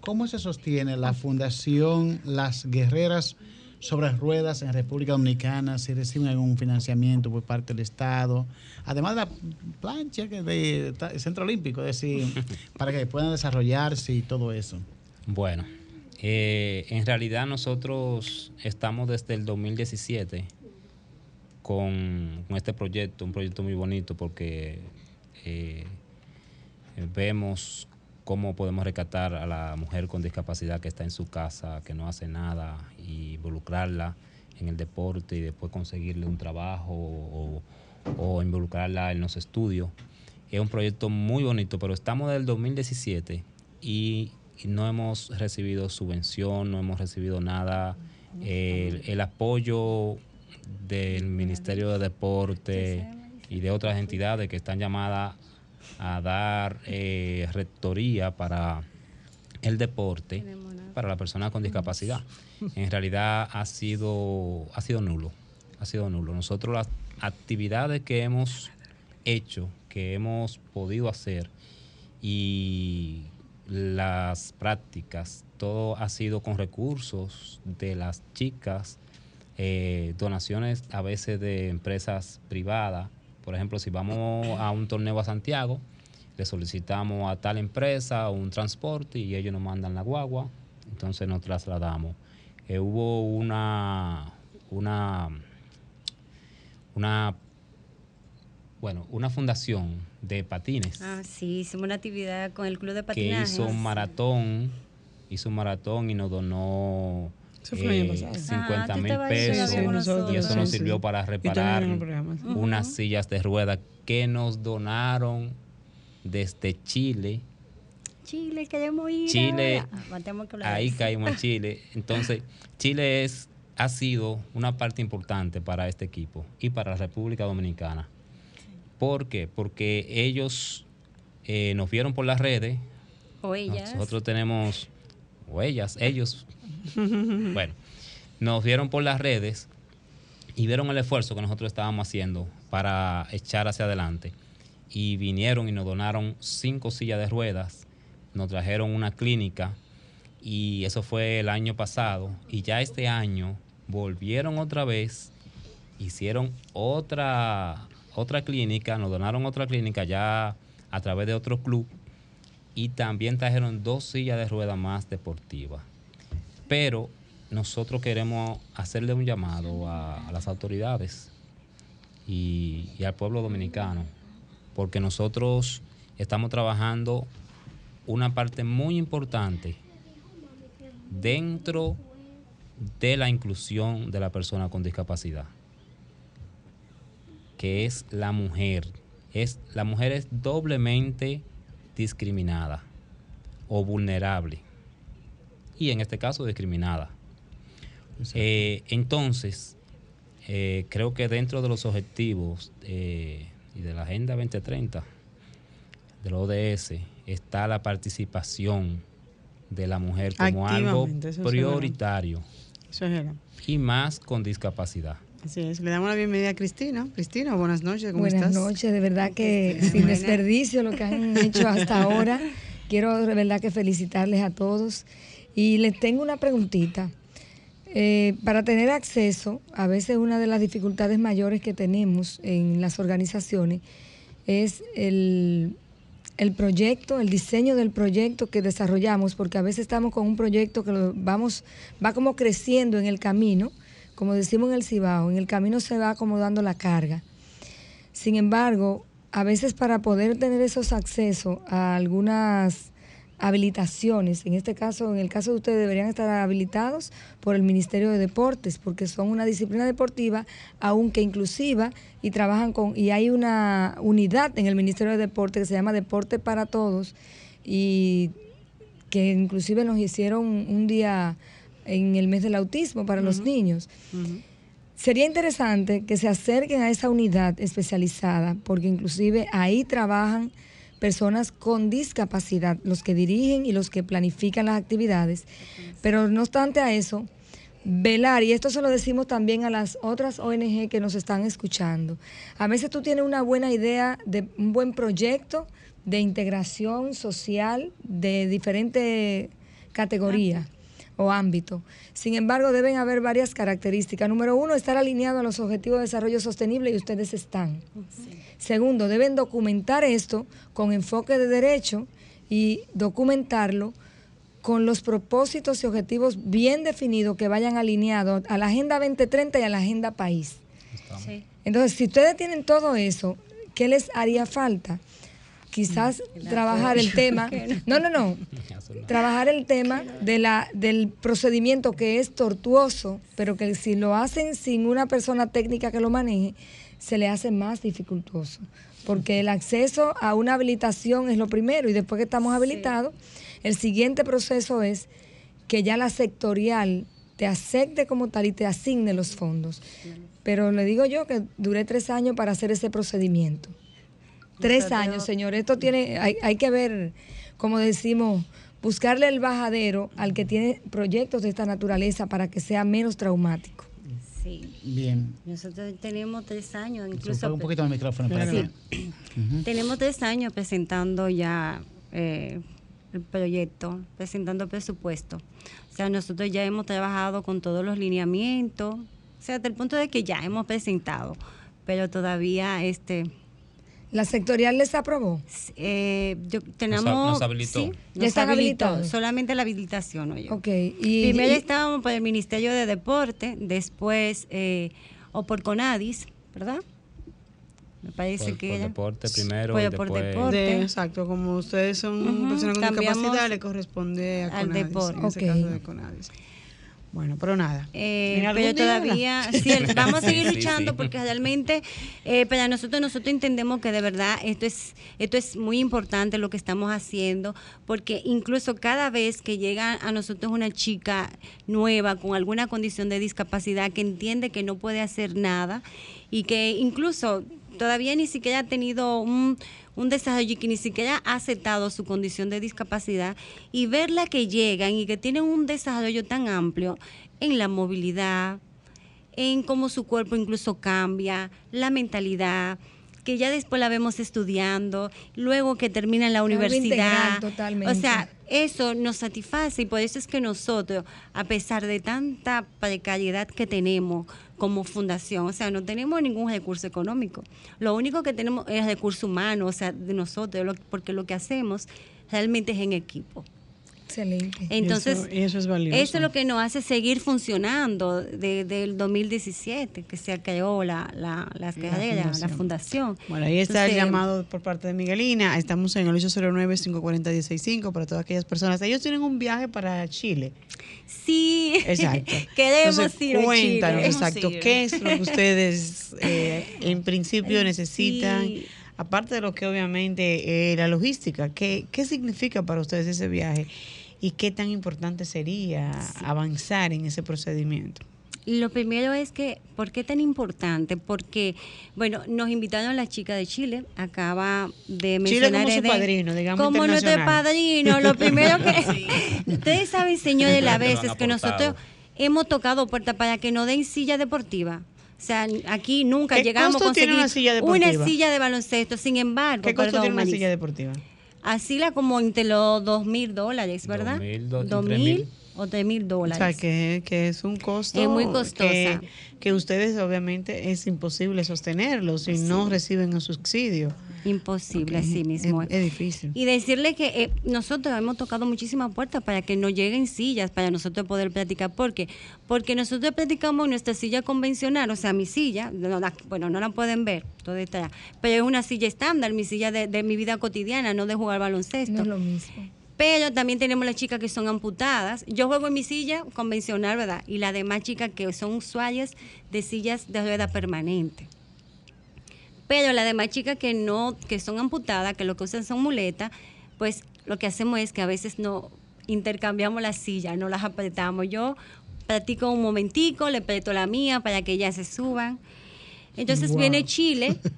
cómo se sostiene la Fundación Las Guerreras sobre Ruedas en República Dominicana, si reciben algún financiamiento por parte del Estado, además de la plancha que de, ta- Centro Olímpico, es decir, para que puedan desarrollarse y todo eso. Bueno, eh, en realidad nosotros estamos desde el 2017 con, con este proyecto, un proyecto muy bonito porque eh, vemos cómo podemos rescatar a la mujer con discapacidad que está en su casa, que no hace nada, y involucrarla en el deporte y después conseguirle un trabajo o, o involucrarla en los estudios. Es un proyecto muy bonito, pero estamos del 2017 y, y no hemos recibido subvención, no hemos recibido nada. El, el apoyo del Ministerio de Deporte y de otras entidades que están llamadas a dar eh, rectoría para el deporte para la persona con discapacidad. En realidad ha sido, ha sido nulo, ha sido nulo. Nosotros las actividades que hemos hecho, que hemos podido hacer y las prácticas, todo ha sido con recursos de las chicas, eh, donaciones a veces de empresas privadas. Por ejemplo, si vamos a un torneo a Santiago, le solicitamos a tal empresa un transporte y ellos nos mandan la guagua, entonces nos trasladamos. Eh, hubo una, una, una, bueno, una fundación de patines Ah, sí, hicimos una actividad con el club de que patinaje. hizo un maratón, hizo un maratón y nos donó Eso fue el año eh, pasado. 50 Ah, mil pesos y eso nos sirvió sí. para reparar unas sillas de ruedas que nos donaron desde Chile. Chile, queremos ir. Chile. Ah, ahí eso. caímos en Chile. Entonces, Chile es, ha sido una parte importante para este equipo y para la República Dominicana. ¿Por qué? Porque ellos eh, nos vieron por las redes. O ellas. Nosotros tenemos, o ellas, ellos, bueno, nos vieron por las redes y vieron el esfuerzo que nosotros estábamos haciendo para echar hacia adelante. Y vinieron y nos donaron cinco sillas de ruedas, nos trajeron una clínica y eso fue el año pasado. Y ya este año volvieron otra vez, hicieron otra, otra clínica, nos donaron otra clínica ya a través de otro club y también trajeron dos sillas de ruedas más deportivas. Pero nosotros queremos hacerle un llamado a, las autoridades y, y al pueblo dominicano, porque nosotros estamos trabajando una parte muy importante dentro de la inclusión de la persona con discapacidad, que es la mujer. Es, la mujer es doblemente discriminada o vulnerable y en este caso discriminada. Eh, entonces, eh, creo que dentro de los objetivos eh, y de la Agenda 2030 del ODS está la participación de la mujer como algo prioritario Eso es verdad. y más con discapacidad. Así es. Le damos la bienvenida a Cristina. Cristina, buenas noches. ¿Cómo Buenas estás? noches, de verdad que Buena. sin desperdicio lo que han hecho hasta ahora. Quiero de verdad que felicitarles a todos. Y les tengo una preguntita. Eh, para tener acceso, a veces una de las dificultades mayores que tenemos en las organizaciones es el, el proyecto, el diseño del proyecto que desarrollamos, porque a veces estamos con un proyecto que lo vamos, va como creciendo en el camino, como decimos en el Cibao, en el camino se va acomodando la carga. Sin embargo, a veces para poder tener esos accesos a algunas habilitaciones, en este caso, en el caso de ustedes deberían estar habilitados por el Ministerio de Deportes, porque son una disciplina deportiva, aunque inclusiva, y trabajan con, y hay una unidad en el Ministerio de Deportes que se llama Deporte para Todos, y que inclusive nos hicieron un día en el mes del autismo para los niños. Sería interesante que se acerquen a esa unidad especializada, porque inclusive ahí trabajan personas con discapacidad, los que dirigen y los que planifican las actividades. Pero no obstante a eso, velar, y esto se lo decimos también a las otras ONG que nos están escuchando, a veces tú tienes una buena idea de un buen proyecto de integración social de diferentes categorías o ámbitos. Sin embargo, deben haber varias características. Número uno, estar alineado a los objetivos de desarrollo sostenible y ustedes están. Segundo, deben documentar esto con enfoque de derecho y documentarlo con los propósitos y objetivos bien definidos que vayan alineados a la Agenda 2030 y a la Agenda País. Entonces, si ustedes tienen todo eso, ¿qué les haría falta? Quizás trabajar el tema. No, no, no. Trabajar el tema de la, del procedimiento que es tortuoso, pero que si lo hacen sin una persona técnica que lo maneje, se le hace más dificultoso. Porque el acceso a una habilitación es lo primero y después que estamos habilitados, el siguiente proceso es que ya la sectorial te acepte como tal y te asigne los fondos. Pero le digo yo que duré tres años para hacer ese procedimiento. Tres años, señor. Esto tiene, hay, hay que ver, como decimos, buscarle el bajadero al que tiene proyectos de esta naturaleza para que sea menos traumático. Sí. Bien. Nosotros tenemos tres años, incluso. Un poquito el micrófono para Sí. que- Tenemos tres años presentando ya eh, el proyecto, presentando presupuesto. O sea, nosotros ya hemos trabajado con todos los lineamientos, o sea, hasta el punto de que ya hemos presentado, pero todavía este ¿La sectorial les aprobó? eh, yo, tenemos nos habilitó. sí, ¿Ya nos están habilitó, habilitados? solamente la habilitación, oye. Ok. Y, Primero y- estábamos por el Ministerio de Deporte, después eh, o por Conadis, ¿verdad? Me parece Por- que por era. deporte primero Por- y por después- deporte. De- exacto, como ustedes son personas con discapacidad, le corresponde a al Conadis, deporte. en ese Ok. caso de Conadis. Bueno, pero nada. Eh, pero todavía sí, el- vamos a seguir Sí, sí, luchando sí. porque realmente eh, para nosotros nosotros entendemos que de verdad esto es esto es muy importante lo que estamos haciendo porque incluso cada vez que llega a nosotros una chica nueva con alguna condición de discapacidad que entiende que no puede hacer nada y que incluso todavía ni siquiera ha tenido un, un desarrollo y que ni siquiera ha aceptado su condición de discapacidad y verla que llegan y que tienen un desarrollo tan amplio en la movilidad, en cómo su cuerpo incluso cambia, la mentalidad, que ya después la vemos estudiando, luego que termina en la universidad. integral totalmente. O sea, eso nos satisface y por eso es que nosotros, a pesar de tanta precariedad que tenemos como fundación, o sea, no tenemos ningún recurso económico. Lo único que tenemos es recurso humano, o sea, de nosotros, porque lo que hacemos realmente es en equipo. Excelente. Entonces, y eso, y eso es valioso. eso es lo que nos hace seguir funcionando desde el 2017, que se creó la, la, las carreras, la fundación. fundación. Bueno, ahí está el llamado por parte de Miguelina. Estamos en el 809-540-165 para todas aquellas personas. Ellos tienen un viaje para Chile. Sí, Exacto. queremos Entonces, ir a Cuéntanos, Chile. exacto, ir. qué es lo que ustedes eh, en principio necesitan. Sí. Aparte de lo que obviamente eh, la logística, ¿qué, ¿qué significa para ustedes ese viaje? ¿Y qué tan importante sería avanzar en ese procedimiento? Lo primero es que, ¿por qué tan importante? Porque, bueno, nos invitaron las chicas de Chile, acaba de Chile mencionar como su padrino, digamos, Como nuestro padrino, lo primero que... Ustedes saben, señores, las veces que nosotros hemos tocado puertas para que nos den silla deportiva. O sea, aquí nunca ¿Qué llegamos a conseguir una silla deportiva? una silla de baloncesto. Sin embargo, ¿Qué costo perdón, tiene una Marisa, silla deportiva? Así la como entre los dos mil dólares, ¿verdad? Dos mil, tres o tres mil O dólares. sea, que, que es un costo. Es muy costosa. Que, que ustedes, obviamente, es imposible sostenerlo si no reciben un subsidio. Imposible, así mismo. Es, es difícil. Y decirle que eh, nosotros hemos tocado muchísimas puertas para que nos lleguen sillas para nosotros poder practicar. ¿Por qué? Porque nosotros practicamos en nuestra silla convencional, o sea, mi silla, no la- bueno, no la pueden ver, todo está pero es una silla estándar, mi silla de, de mi vida cotidiana, no de jugar baloncesto. No es lo mismo. Pero también tenemos las chicas que son amputadas. Yo juego en mi silla convencional, ¿verdad? Y las demás chicas que son usuarias de sillas de rueda permanente. Pero las demás chicas que no, que son amputadas, que lo que usan son muletas, pues lo que hacemos es que a veces no intercambiamos las sillas, no las apretamos. Yo practico un momentico, le presto la mía para que ellas se suban. Entonces Wow. viene Chile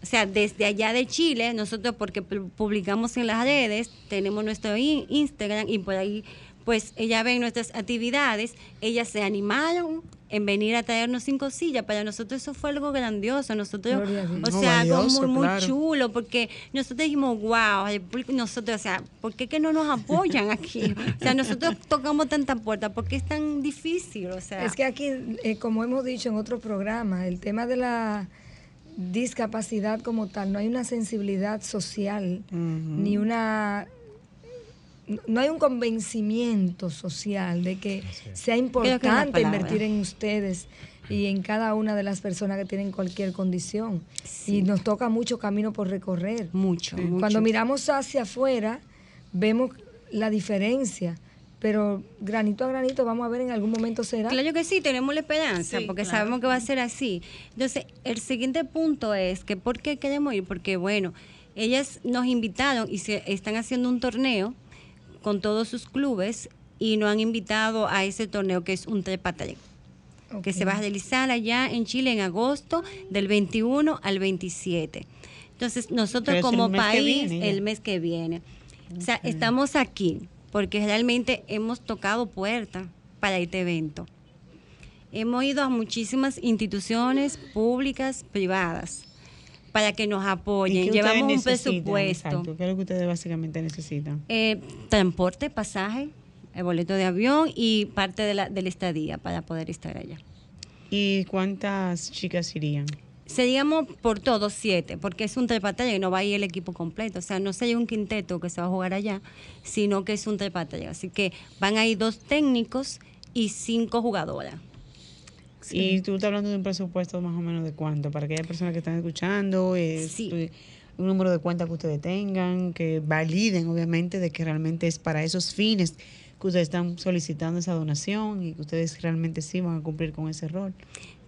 O sea, desde allá de Chile, nosotros porque pu- publicamos en las redes, tenemos nuestro in- Instagram y por ahí, pues ella ven nuestras actividades, ellas se animaron en venir a traernos cinco sillas. Para nosotros eso fue algo grandioso. Nosotros, o sea, algo valioso, muy, muy claro. chulo, porque nosotros dijimos, wow, nosotros, o sea, ¿por qué que no nos apoyan aquí? O sea, nosotros tocamos tantas puertas, ¿por qué es tan difícil? O sea, Es que aquí, eh, como hemos dicho en otro programa, el tema de la discapacidad como tal, no hay una sensibilidad social, ni una... No hay un convencimiento social de que sea que importante invertir en ustedes y en cada una de las personas que tienen cualquier condición. Y nos toca mucho camino por recorrer. mucho, mucho. Cuando miramos hacia afuera, vemos la diferencia, pero granito a granito vamos a ver en algún momento será. Claro que sí, tenemos la esperanza, Sí, porque claro. sabemos que va a ser así. Entonces, el siguiente punto es que ¿por qué queremos ir? Porque, bueno, ellas nos invitaron y se están haciendo un torneo con todos sus clubes y nos han invitado a ese torneo que es un trepatare, que se va a realizar allá en Chile en agosto del 21 al 27. Entonces, nosotros Pero es el como país, viene el mes que viene, o sea, estamos aquí porque realmente hemos tocado puertas para este evento. Hemos ido a muchísimas instituciones públicas, privadas, para que nos ¿Y apoyen. Llevamos un presupuesto. Exacto, ¿Qué es lo que ustedes básicamente necesitan? Eh, transporte, pasaje, el boleto de avión y parte de la, de la estadía para poder estar allá. ¿Y cuántas chicas irían? Seríamos por todos siete, porque es un trepatalla y no va a ir el equipo completo. O sea, no sería un quinteto que se va a jugar allá, sino que es un trepatalla. Así que van a ir dos técnicos y cinco jugadoras. Y tú estás hablando de un presupuesto más o menos de cuánto, para aquellas personas que están escuchando, es Sí. eh, un número de cuenta que ustedes tengan, que validen obviamente de que realmente es para esos fines que ustedes están solicitando esa donación y que ustedes realmente sí van a cumplir con ese rol.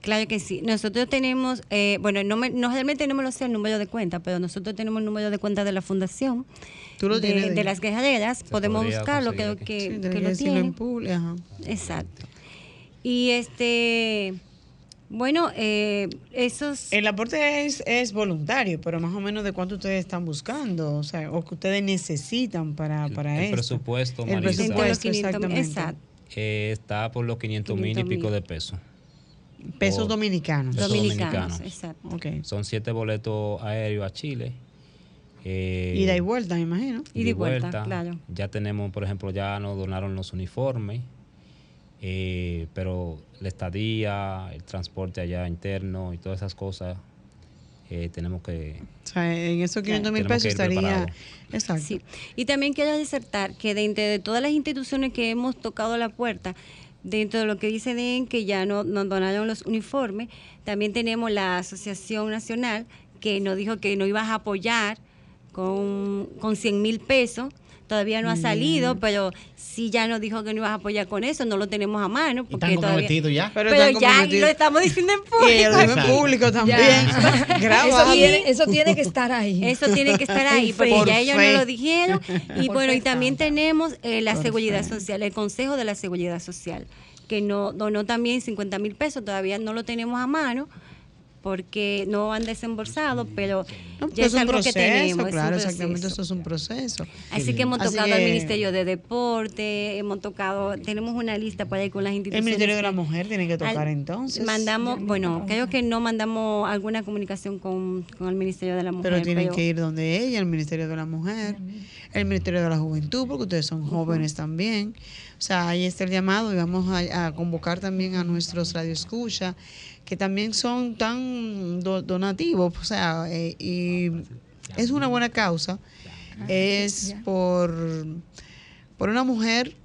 Claro que sí. Nosotros tenemos, eh, bueno, no, me, no realmente no me lo sé el número de cuenta, pero nosotros tenemos el número de cuenta de la fundación. Tú lo de, tienes de- de las guerreras. Podemos buscarlo, creo que, Sí, que lo tiene. en público. ajá. Exacto. Y este, bueno, eh, esos... El aporte es, es voluntario, pero más o menos de cuánto ustedes están buscando, o sea, o que ustedes necesitan para, El- para el esto. presupuesto, El Marisa. los presupuesto, 500 mil, exactamente. exacto. Eh, está por los 500 mil y 500 pico de pesos. Pesos dominicanos. Pesos Dominicanos, dominicanos. exacto. Son siete boletos aéreos a Chile. Eh, Ida y vuelta, me imagino. Ida y vuelta, claro. Ya tenemos, por ejemplo, ya nos donaron los uniformes, eh, pero la estadía, el transporte allá interno y todas esas cosas, eh, tenemos que... O sea, en esos 500 mil pesos estaría. Exacto. Sí. Y también quiero disertar que dentro de todas las instituciones que hemos tocado la puerta, dentro de lo que dice DEN, que ya no, nos donaron los uniformes, también tenemos la Asociación Nacional que nos dijo que nos ibas a apoyar con, con 100 mil pesos. Todavía no ha salido, pero sí ya nos dijo que no ibas a apoyar con eso, no lo tenemos a mano. ¿Y Porque están todavía, comprometidos ya? Pero, ya lo estamos diciendo en público. en público también. Eso tiene, eso tiene que estar ahí. Eso tiene que estar ahí, porque Por ya ellos no lo dijeron. Y Por bueno, fe y también santa. tenemos eh, la Por Seguridad fe. Social, el Consejo de la Seguridad Social, que no donó también 50 mil pesos, todavía no lo tenemos a mano porque no han desembolsado, pero No, ya es es algo proceso, que tenemos. es un claro, exactamente, esto es un proceso. Así que hemos Así tocado al Ministerio de Deporte, hemos tocado, tenemos una lista para ir con las El instituciones. Ministerio de la Mujer tiene que tocar al- entonces. Mandamos, bueno, creo que no mandamos alguna comunicación con, con el Ministerio de la Mujer. Pero tienen que ir donde ella, el Ministerio de la Mujer, el Ministerio de la Juventud, porque ustedes son jóvenes también. O sea, ahí está el llamado y vamos a, a convocar también a nuestros radioescucha, que también son tan do- donativos, o sea, eh, y es una buena causa. Es por, por una mujer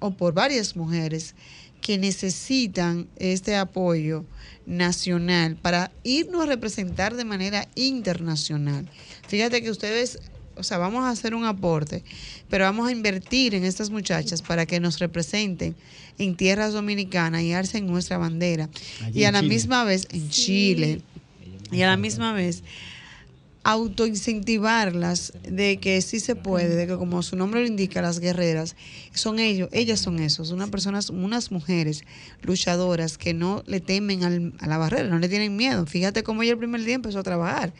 o por varias mujeres que necesitan este apoyo nacional para irnos a representar de manera internacional. Fíjate que ustedes, o sea, vamos a hacer un aporte, pero vamos a invertir en estas muchachas para que nos representen en tierras dominicanas y alcen nuestra bandera. Allí y a en la Chile. misma vez en Chile. Y a la misma vez autoincentivarlas de que sí se puede, de que como su nombre lo indica, las guerreras, son ellos, ellas son esos, unas personas, unas mujeres luchadoras que no le temen al- a la barrera, no le tienen miedo. Fíjate cómo ella el primer día empezó a trabajar.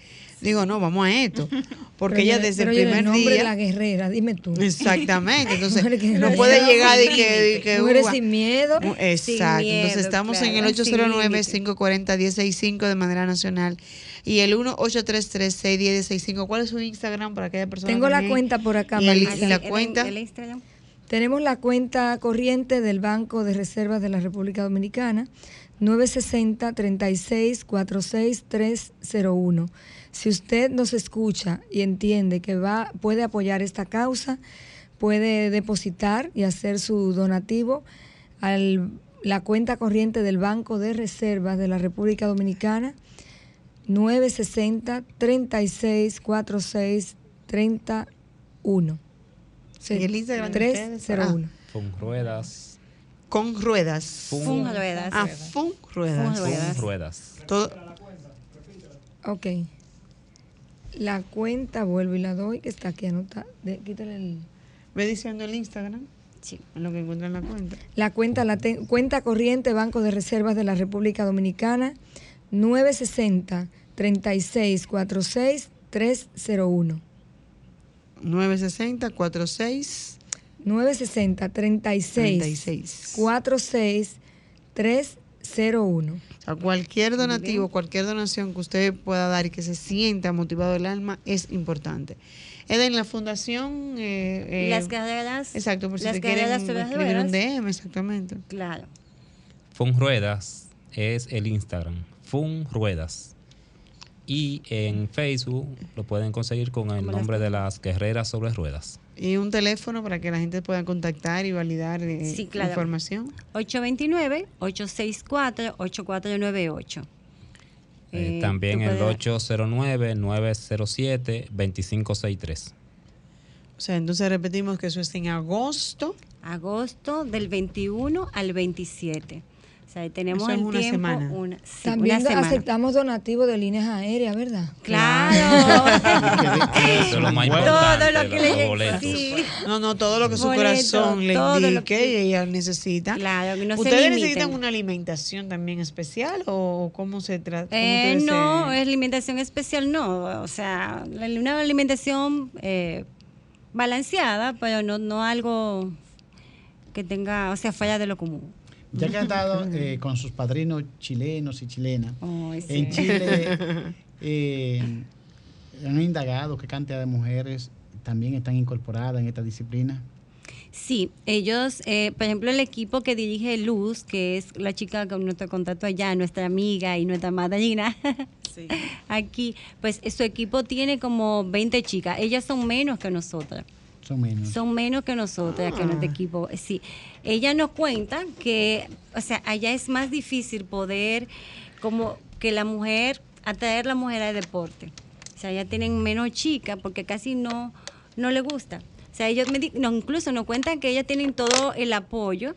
Digo, no, vamos a esto. Porque Pero ella desde el pero oye, primer nombre de día... la guerrera, dime tú. Exactamente, entonces no puede llegar y sin que, y que Mujeres uva. sin miedo. Exacto, miedo, entonces estamos en el claro, sin 809-540-1065 de manera nacional y el 1-833-610-65. ¿Cuál es su Instagram para aquella persona? Tengo la cuenta por acá, Y, el- la El- cuenta. el Instagram. Tenemos la cuenta corriente del Banco de Reservas de la República Dominicana, 960-3646-301. Si usted nos escucha y entiende que va, puede apoyar esta causa, puede depositar y hacer su donativo a la cuenta corriente del Banco de Reservas de la República Dominicana, 960-3646-31. ¿Y el Instagram de ustedes? 301. Con ruedas. Con ruedas. Fun ruedas. Ah, fun ruedas. Fun ruedas. Con ruedas. Todo, Ok. La cuenta, vuelvo y la doy, que está aquí anotada. Quítale el... ve diciendo el Instagram, Sí. lo que encuentra en la cuenta. La cuenta, la te- cuenta corriente Banco de Reservas de la República Dominicana, 960 3646 301. 960 46 960 36 36. 46 301. A cualquier donativo, cualquier donación que usted pueda dar y que se sienta motivado el alma es importante. Eden, la fundación... eh, eh, las carreras. Exacto, por si las te quieren carreras escribir un. DM, exactamente. Claro. Fun Ruedas es el Instagram. Fun Ruedas. Y en Facebook lo pueden conseguir con el nombre de las guerreras sobre ruedas. Y un teléfono para que la gente pueda contactar y validar eh, Sí, claro. información. 829-864-8498. Eh, Eh, también el puedes- 809-907-2563. O sea, entonces repetimos que eso es en agosto. Agosto del 21 al 27. Sea, tenemos Eso es el una tiempo. semana. Una, sí, También una semana. aceptamos donativos de líneas aéreas, ¿verdad? Claro. Eso es lo más Todo importante. Todo lo que los le llegue. boletos. Sí. No, no, todo lo que su Boleto, corazón le indique que- y ella necesita. Claro, que no se ¿Ustedes necesitan una alimentación también especial o cómo se trata? Eh, no, se- es alimentación especial, no. O sea, una alimentación eh, balanceada, pero no, no algo que tenga, o sea, fuera de lo común. Ya que han estado eh, con sus padrinos chilenos y chilenas, sí. en Chile eh, han indagado qué cantidad de mujeres también están incorporadas en esta disciplina. Sí, ellos, eh, por ejemplo, el equipo que dirige Luz, que es la chica con nuestro contacto allá, nuestra amiga y nuestra madrina, Sí. aquí, pues su equipo tiene como 20 chicas. Ellas son menos que nosotras. Son menos. Son menos que nosotras, que nuestro equipo. Sí. Ella nos cuenta que, o sea, allá es más difícil poder, como que la mujer, atraer a la mujer al deporte. O sea, ya tienen menos chicas porque casi no, no le gusta. O sea, ellos me di- no, incluso nos cuentan que ellas tienen todo el apoyo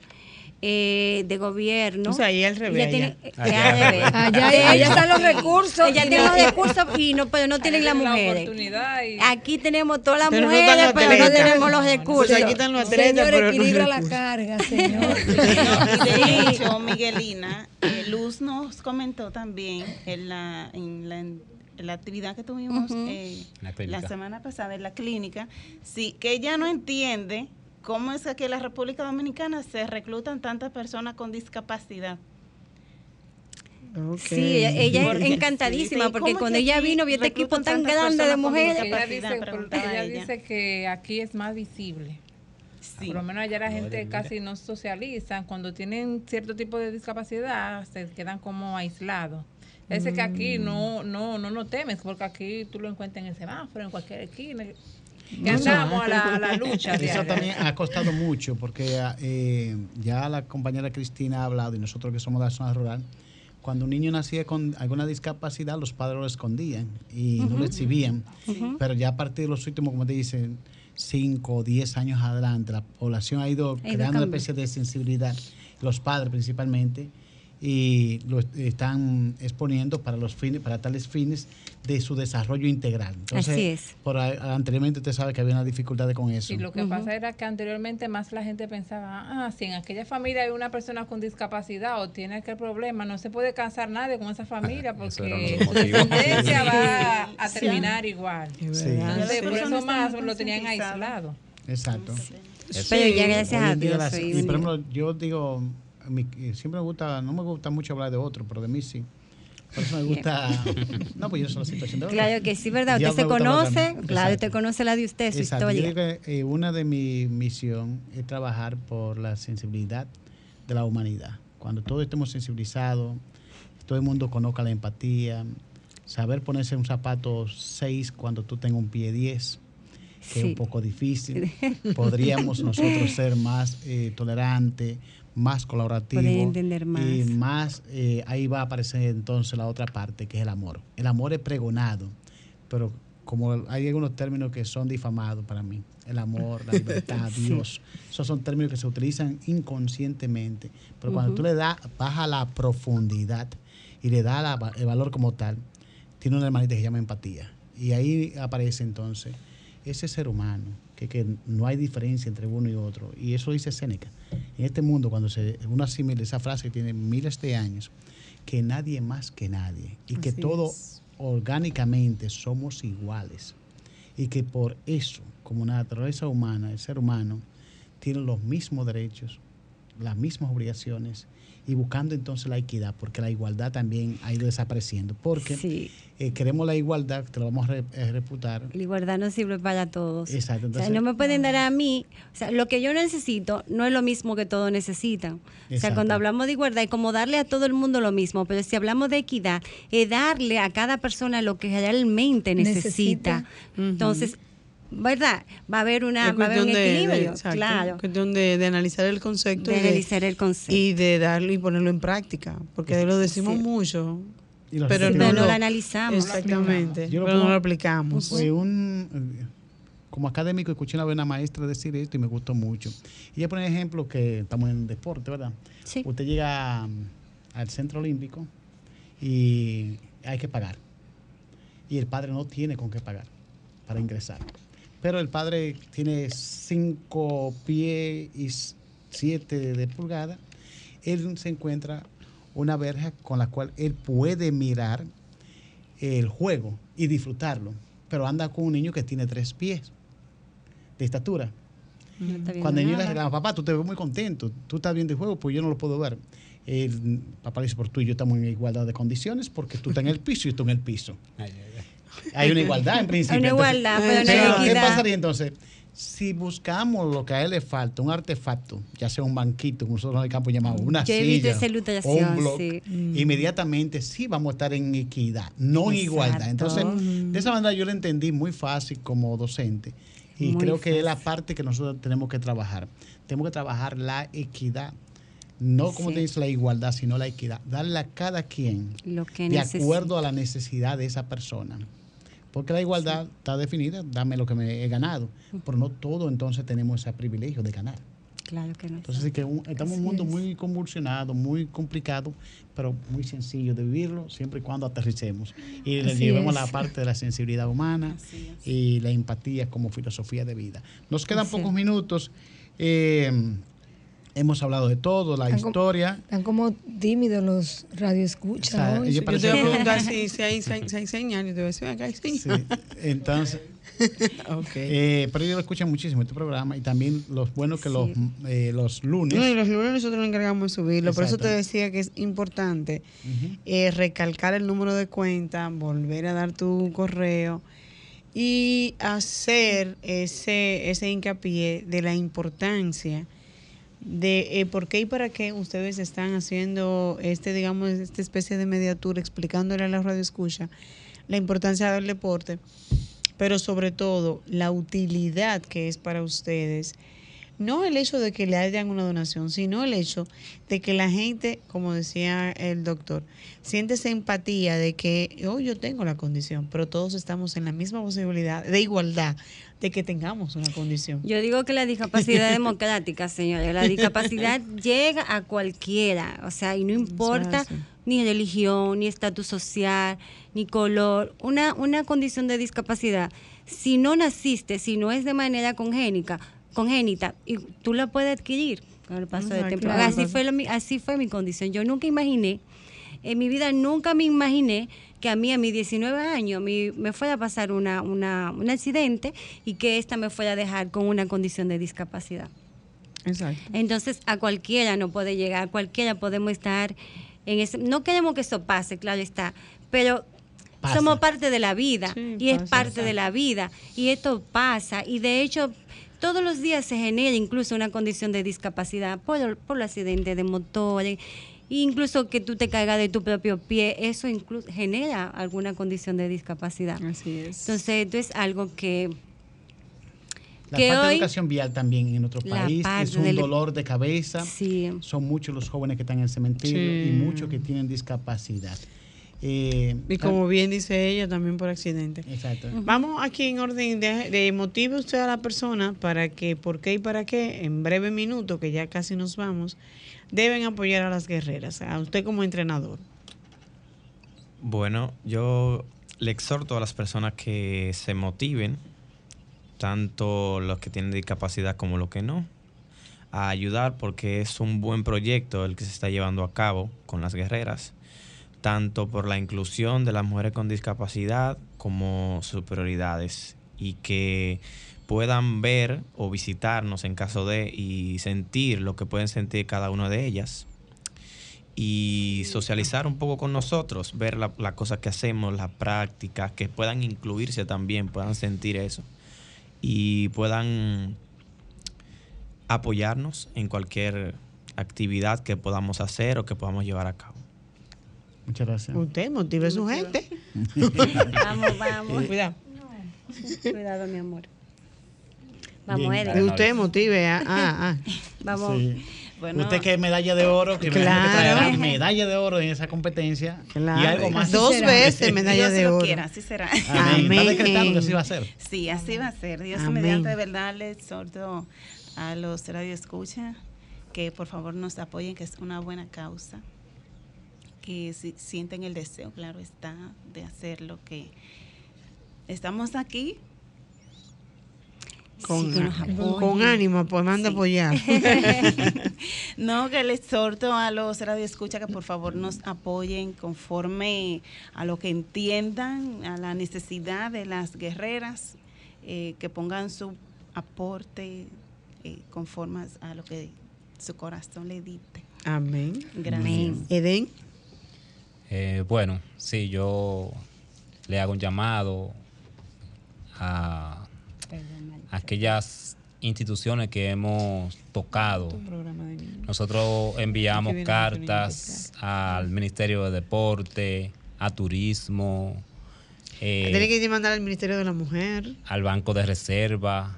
eh, de gobierno. O sea, ahí al revés, Ella tiene- allá. eh, Allá revés. Allá, allá hecho, están los recursos. ella tiene no- los recursos y no, pero no tienen las la mujeres. oportunidad y- Aquí tenemos todas las Pero no mujeres, los pero no tenemos los Pues recursos. aquí están los atletas, Señor, pero no equilibra la recursos. carga, señor. De hecho, Miguelina, eh, Luz nos comentó también en la, en la, en la actividad que tuvimos Ujú. eh, La la, semana pasada en la clínica, sí, que ella no entiende cómo es que aquí en la República Dominicana se reclutan tantas personas con discapacidad. Sí, ella, ella es Porque- encantadísima sí, porque ¿cómo cuando ella vino vio este equipo tan grande de mujeres. Ella dice, ella ella. dice que aquí es más visible. Sí. Por lo menos allá la gente mira. casi no socializa. Cuando tienen cierto tipo de discapacidad, se quedan como aislados. Es que aquí no, no, no nos temes, porque aquí tú lo encuentras en el semáforo, en cualquier esquina. Que andamos a la, a la lucha. Eso diaria. también ha costado mucho porque eh, ya la compañera Cristina ha hablado y nosotros que somos de la zona rural, cuando un niño nacía con alguna discapacidad, los padres lo escondían y no lo exhibían. Pero ya a partir de los últimos, como te dicen, 5 o 10 años adelante, la población ha ido Ha ido creando una especie de sensibilidad, los padres principalmente, y lo est- están exponiendo para los fines, para tales fines de su desarrollo integral. Entonces, Así es. Por ahí- anteriormente usted sabe que había una dificultad con eso. Y lo que pasa era que anteriormente más la gente pensaba, ah, si en aquella familia hay una persona con discapacidad o tiene aquel problema, no se puede casar nadie con esa familia era porque su descendencia va a Sí. terminar igual. Sí. Entonces, por eso más lo tenían aislado. Exacto. Pero ya gracias Hoy a Dios. las- y por ejemplo, yo digo, mi- eh, siempre me gusta, no me gusta mucho hablar de otro, pero de mí sí. Por eso me gusta. no, pues yo soy la situación de otro. Claro que sí, ¿verdad? Usted se conoce, claro, usted conoce la de usted, su Exacto. Yo historia. digo que, eh, una de mi misión es trabajar por la sensibilidad de la humanidad. Cuando todos estemos sensibilizados, todo el mundo conozca la empatía, saber ponerse un zapato 6 cuando tú tengas un pie 10, que es un poco difícil. Podríamos nosotros ser más eh, tolerantes, más colaborativos. Poder entender más. Y más, eh, ahí va a aparecer entonces la otra parte, que es el amor. El amor es pregonado, pero como hay algunos términos que son difamados para mí, el amor, la libertad, Sí. Dios, esos son términos que se utilizan inconscientemente, pero cuando tú le das, baja la profundidad y le das la- el valor como tal, tiene una hermanita que se llama empatía. Y ahí aparece entonces ese ser humano, que, que no hay diferencia entre uno y otro. Y eso dice Séneca. En este mundo, cuando se, uno asimila esa frase que tiene miles de años, que nadie más que nadie, y que todo es. orgánicamente somos iguales. Y que por eso, como naturaleza humana, el ser humano tiene los mismos derechos, las mismas obligaciones, y buscando entonces la equidad, porque la igualdad también ha ido desapareciendo. Porque Sí, eh, queremos la igualdad, que lo vamos a re- a reputar. la igualdad no sirve para todos. Exacto. O sea, no me pueden dar a mí, o sea, lo que yo necesito no es lo mismo que todos necesitan. O sea, Exacto. cuando hablamos de igualdad es como darle a todo el mundo lo mismo, pero si hablamos de equidad, es darle a cada persona lo que realmente necesita. Necesita. Entonces, ¿verdad? Va a haber una, va a haber un de- de- equilibrio, exacto, claro. cuestión de, de analizar el concepto De y de- analizar el concepto. y de darlo y ponerlo en práctica, porque lo decimos Sí. mucho, pero pero no lo lo analizamos. Exactamente, Yo lo pero no lo aplicamos. Fue un, eh, como académico escuché una vez una maestra decir esto y me gustó mucho. Y ella pone ejemplo que estamos en deporte, ¿verdad? Sí. Usted llega mm, al centro olímpico y hay que pagar. Y el padre no tiene con qué pagar para ingresar. Pero el padre tiene cinco pies y siete de pulgada. Él se encuentra una verja con la cual él puede mirar el juego y disfrutarlo. Pero anda con un niño que tiene tres pies de estatura. No Cuando el niño le reclama, papá, tú te ves muy contento, tú estás viendo el juego, pues yo no lo puedo ver. El papá le dice, por tú y yo estamos en igualdad de condiciones porque tú estás en el piso y yo estoy en el piso. Ay, ay, ay. Hay una igualdad en principio. Hay una Entonces, igualdad, pero no pero, hay ¿qué pasaría entonces? Si buscamos lo que a él le falta, un artefacto, ya sea un banquito, como nosotros en el campo llamamos, una Yo silla, o un blog, sí. inmediatamente sí vamos a estar en equidad, no en igualdad. Entonces, de esa manera yo lo entendí muy fácil como docente. Y Muy creo que es la parte que nosotros tenemos que trabajar. Tenemos que trabajar la equidad. No como Sí. te dice la igualdad, sino la equidad. Darle a cada quien Lo que de acuerdo a la necesidad de esa persona. Porque la igualdad está definida, dame lo que me he ganado. Pero no todo entonces tenemos ese privilegio de ganar. Claro que no. Entonces sí que un- estamos en un mundo muy convulsionado, muy complicado, pero muy sencillo de vivirlo siempre y cuando aterricemos. Y le llevemos es. la parte de la sensibilidad humana y la empatía como filosofía de vida. Nos quedan Así pocos es. minutos. Eh, hemos hablado de todo, la Están como- historia. Están como tímidos los O radioescuchas sea, hoy. ella Yo te voy a preguntar si, si hay, si, hay, si hay señal, yo te voy a decir, acá hay Sí, entonces, Ok. eh, pero ellos lo escuchan muchísimo este programa y también los buenos que los, eh, los lunes. No, y los lunes nosotros nos encargamos de subirlo. Por eso te decía que es importante eh, recalcar el número de cuenta, volver a dar tu correo y hacer ese, ese hincapié de la importancia de eh, por qué y para qué ustedes están haciendo este, digamos, esta especie de mediatura, explicándole a la radio escucha la importancia del deporte, pero sobre todo la utilidad que es para ustedes no el hecho de que le hayan una donación, sino el hecho de que la gente, como decía el doctor, siente esa empatía de que oh, yo tengo la condición, pero todos estamos en la misma posibilidad de igualdad de que tengamos una condición. Yo digo que la discapacidad democrática, señores, la discapacidad llega a cualquiera, o sea, y no importa ni religión, ni estatus social, ni color, una, una condición de discapacidad, si no naciste, si no es de manera congénica, congénita, y tú la puedes adquirir con el paso del Exacto. tiempo. Claro. Así fue, lo mi- así fue mi condición. Yo nunca imaginé, en mi vida nunca me imaginé que a mí a mis 19 años mi- me fuera a pasar una, una- un accidente y que esta me fuera a dejar con una condición de discapacidad. Exacto. Entonces a cualquiera no puede llegar, cualquiera podemos estar en ese... No queremos que eso pase, claro está, pero Pasa. somos parte de la vida Sí, y es parte de la vida y esto pasa y de hecho todos los días se genera incluso una condición de discapacidad por, por el accidente de motores. Incluso que tú te caigas de tu propio pie, eso incluso genera alguna condición de discapacidad. Así es. Entonces, esto es algo que La que falta de educación vial también en nuestro país es un del- dolor de cabeza. sí, Son muchos los jóvenes que están en el cementerio Sí. y muchos que tienen discapacidad. Eh, y como bien dice ella, también por accidente. Exacto. Vamos aquí en orden de, de motive usted a la persona para que, por qué y para qué, en breve minuto, que ya casi nos vamos, deben apoyar a las guerreras, a usted como entrenador. Bueno, yo le exhorto a las personas que se motiven, tanto los que tienen discapacidad como los que no, a ayudar porque es un buen proyecto el que se está llevando a cabo con las guerreras, tanto por la inclusión de las mujeres con discapacidad como sus prioridades y que puedan ver o visitarnos en caso de y sentir lo que pueden sentir cada una de ellas y socializar un poco con nosotros, ver la- las cosas que hacemos, las prácticas, que puedan incluirse también, puedan sentir eso y puedan apoyarnos en cualquier actividad que podamos hacer o que podamos llevar a cabo. Muchas gracias. Usted motive a su gente. vamos, vamos. Cuidado. Cuidado, mi amor. Vamos. Y usted motive a... ah, ah. Vamos. Sí. Bueno, Usted que es medalla de oro, que Claro. traerá medalla de oro en esa competencia Claro. y algo más. Dos será. veces medalla Dios de lo oro. quiera, así será. Amén. Está Amén. decretado que así va a ser. Sí, así va a ser. Dios Amén. mediante de verdad le exhorto a los radio escucha que por favor nos apoyen, que es una buena causa. Que si sienten el deseo, claro está, de hacer lo que estamos aquí. Con, Sí, que nos apoyen. con ánimo, pues manda Sí. apoyar. No, que le exhorto a los radio escucha que por favor nos apoyen conforme a lo que entiendan, a la necesidad de las guerreras, eh, que pongan su aporte eh, conforme a lo que su corazón le dicte. Amén. Gracias. Amén. Eden. Eh, bueno, sí, yo le hago un llamado a aquellas instituciones que hemos tocado. Nosotros enviamos cartas al Ministerio de Deporte, a Turismo, eh, Tiene que mandar al Ministerio de la Mujer. al Banco de Reserva.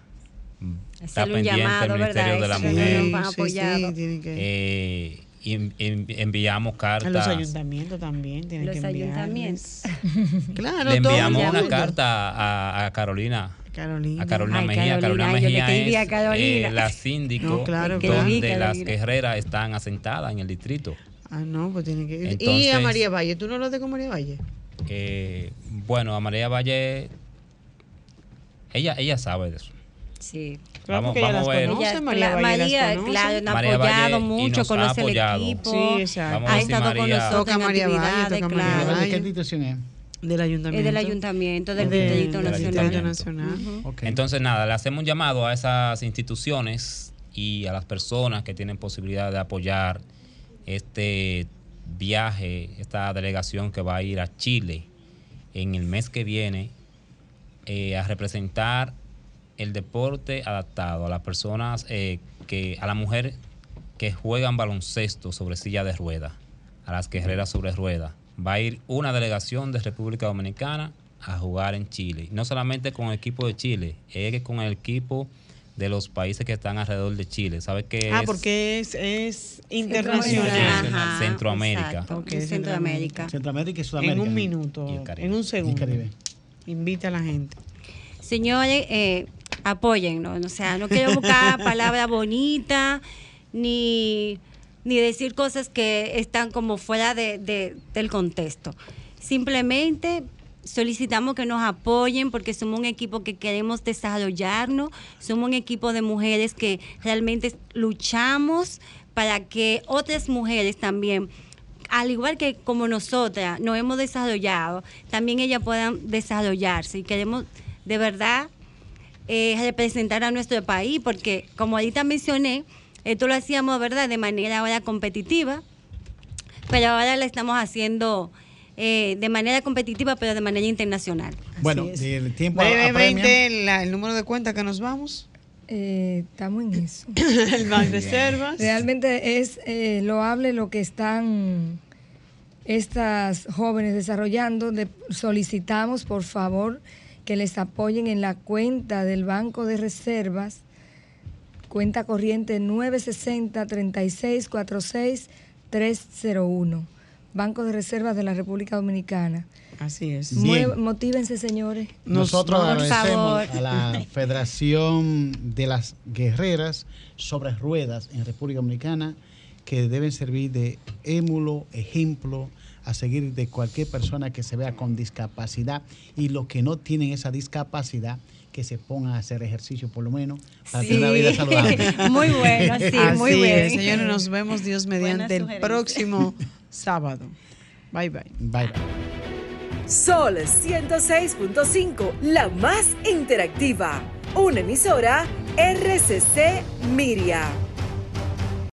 Está Hacerle pendiente llamado, el Ministerio ¿verdad? de la Mujer. apoyado. tienen que- Eh, y en- en- enviamos a cartas. los ayuntamientos también tienen Los que ayuntamientos. claro, Le enviamos una carta a, a Carolina. Carolina. A Carolina Ay, Mejía. Carolina, Carolina Mejía a es Carolina. eh, la síndico No, claro, claro. donde las Carolina. guerreras están asentadas en el distrito. Ah, no, pues tienen que y a Entonces- María Valle, ¿tú no lo de con María Valle? Eh, bueno, a María Valle, ella, ella sabe de eso. Sí. Claro, Vamos- vamos las a ver. conoce, Ella- María Valle María, conoce. claro, nos ha María apoyado mucho, conoce el equipo. Sí, exacto. Ha estado con nosotros Toca en María Valle, actividades, claro. ¿De qué institución es? Del ayuntamiento. Es del ayuntamiento, del Distrito del Nacional. Entonces, nada, le hacemos un llamado a esas instituciones y a las personas que tienen posibilidad de apoyar este viaje, esta delegación que va a ir a Chile en el mes que viene eh, a representar el deporte adaptado a las personas eh, que, a las mujeres que juegan baloncesto sobre silla de ruedas, a las guerreras sobre ruedas. Va a ir una delegación de República Dominicana a jugar en Chile. No solamente con el equipo de Chile, es que con el equipo de los países que están alrededor de Chile. ¿Sabe qué Ah, es? porque es, es Internacional. internacional. Centroamérica. exacto, Ok, en Centroamérica. Centroamérica y Sudamérica. En un minuto, Y el Caribe. en un Y segundo. Caribe. Invita a la gente. Señores, eh, apóyennos. O sea, no quiero buscar palabras bonitas ni, ni decir cosas que están como fuera de- de- del contexto. Simplemente solicitamos que nos apoyen porque somos un equipo que queremos desarrollarnos, somos un equipo de mujeres que realmente luchamos para que otras mujeres también al igual que como nosotras nos hemos desarrollado, también ellas puedan desarrollarse y queremos de verdad eh, representar a nuestro país, porque como ahorita mencioné, esto lo hacíamos, ¿verdad?, de manera ahora competitiva, pero ahora lo estamos haciendo eh, de manera competitiva, pero de manera internacional. Bueno, es. el tiempo Brevemente, la- el número de cuenta que nos vamos. Eh, estamos en eso. el Banco Reservas. Realmente es eh, loable lo que están estas jóvenes desarrollando. De- solicitamos, por favor, que les apoyen en la cuenta del Banco de Reservas, cuenta corriente 960-3646-301, Banco de Reservas de la República Dominicana. Así es. Bien. Motívense, señores. Nosotros por agradecemos favor. a la Federación de las Guerreras sobre Ruedas en República Dominicana que deben servir de émulo, ejemplo a seguir de cualquier persona que se vea con discapacidad y los que no tienen esa discapacidad que se pongan a hacer ejercicio por lo menos para tener una vida saludable. muy bueno, sí, muy Así bien. es, señores, nos vemos Dios mediante el próximo sábado. Bye bye. Bye, bye. Sol 106.5, la más interactiva. Una emisora RCC Miria.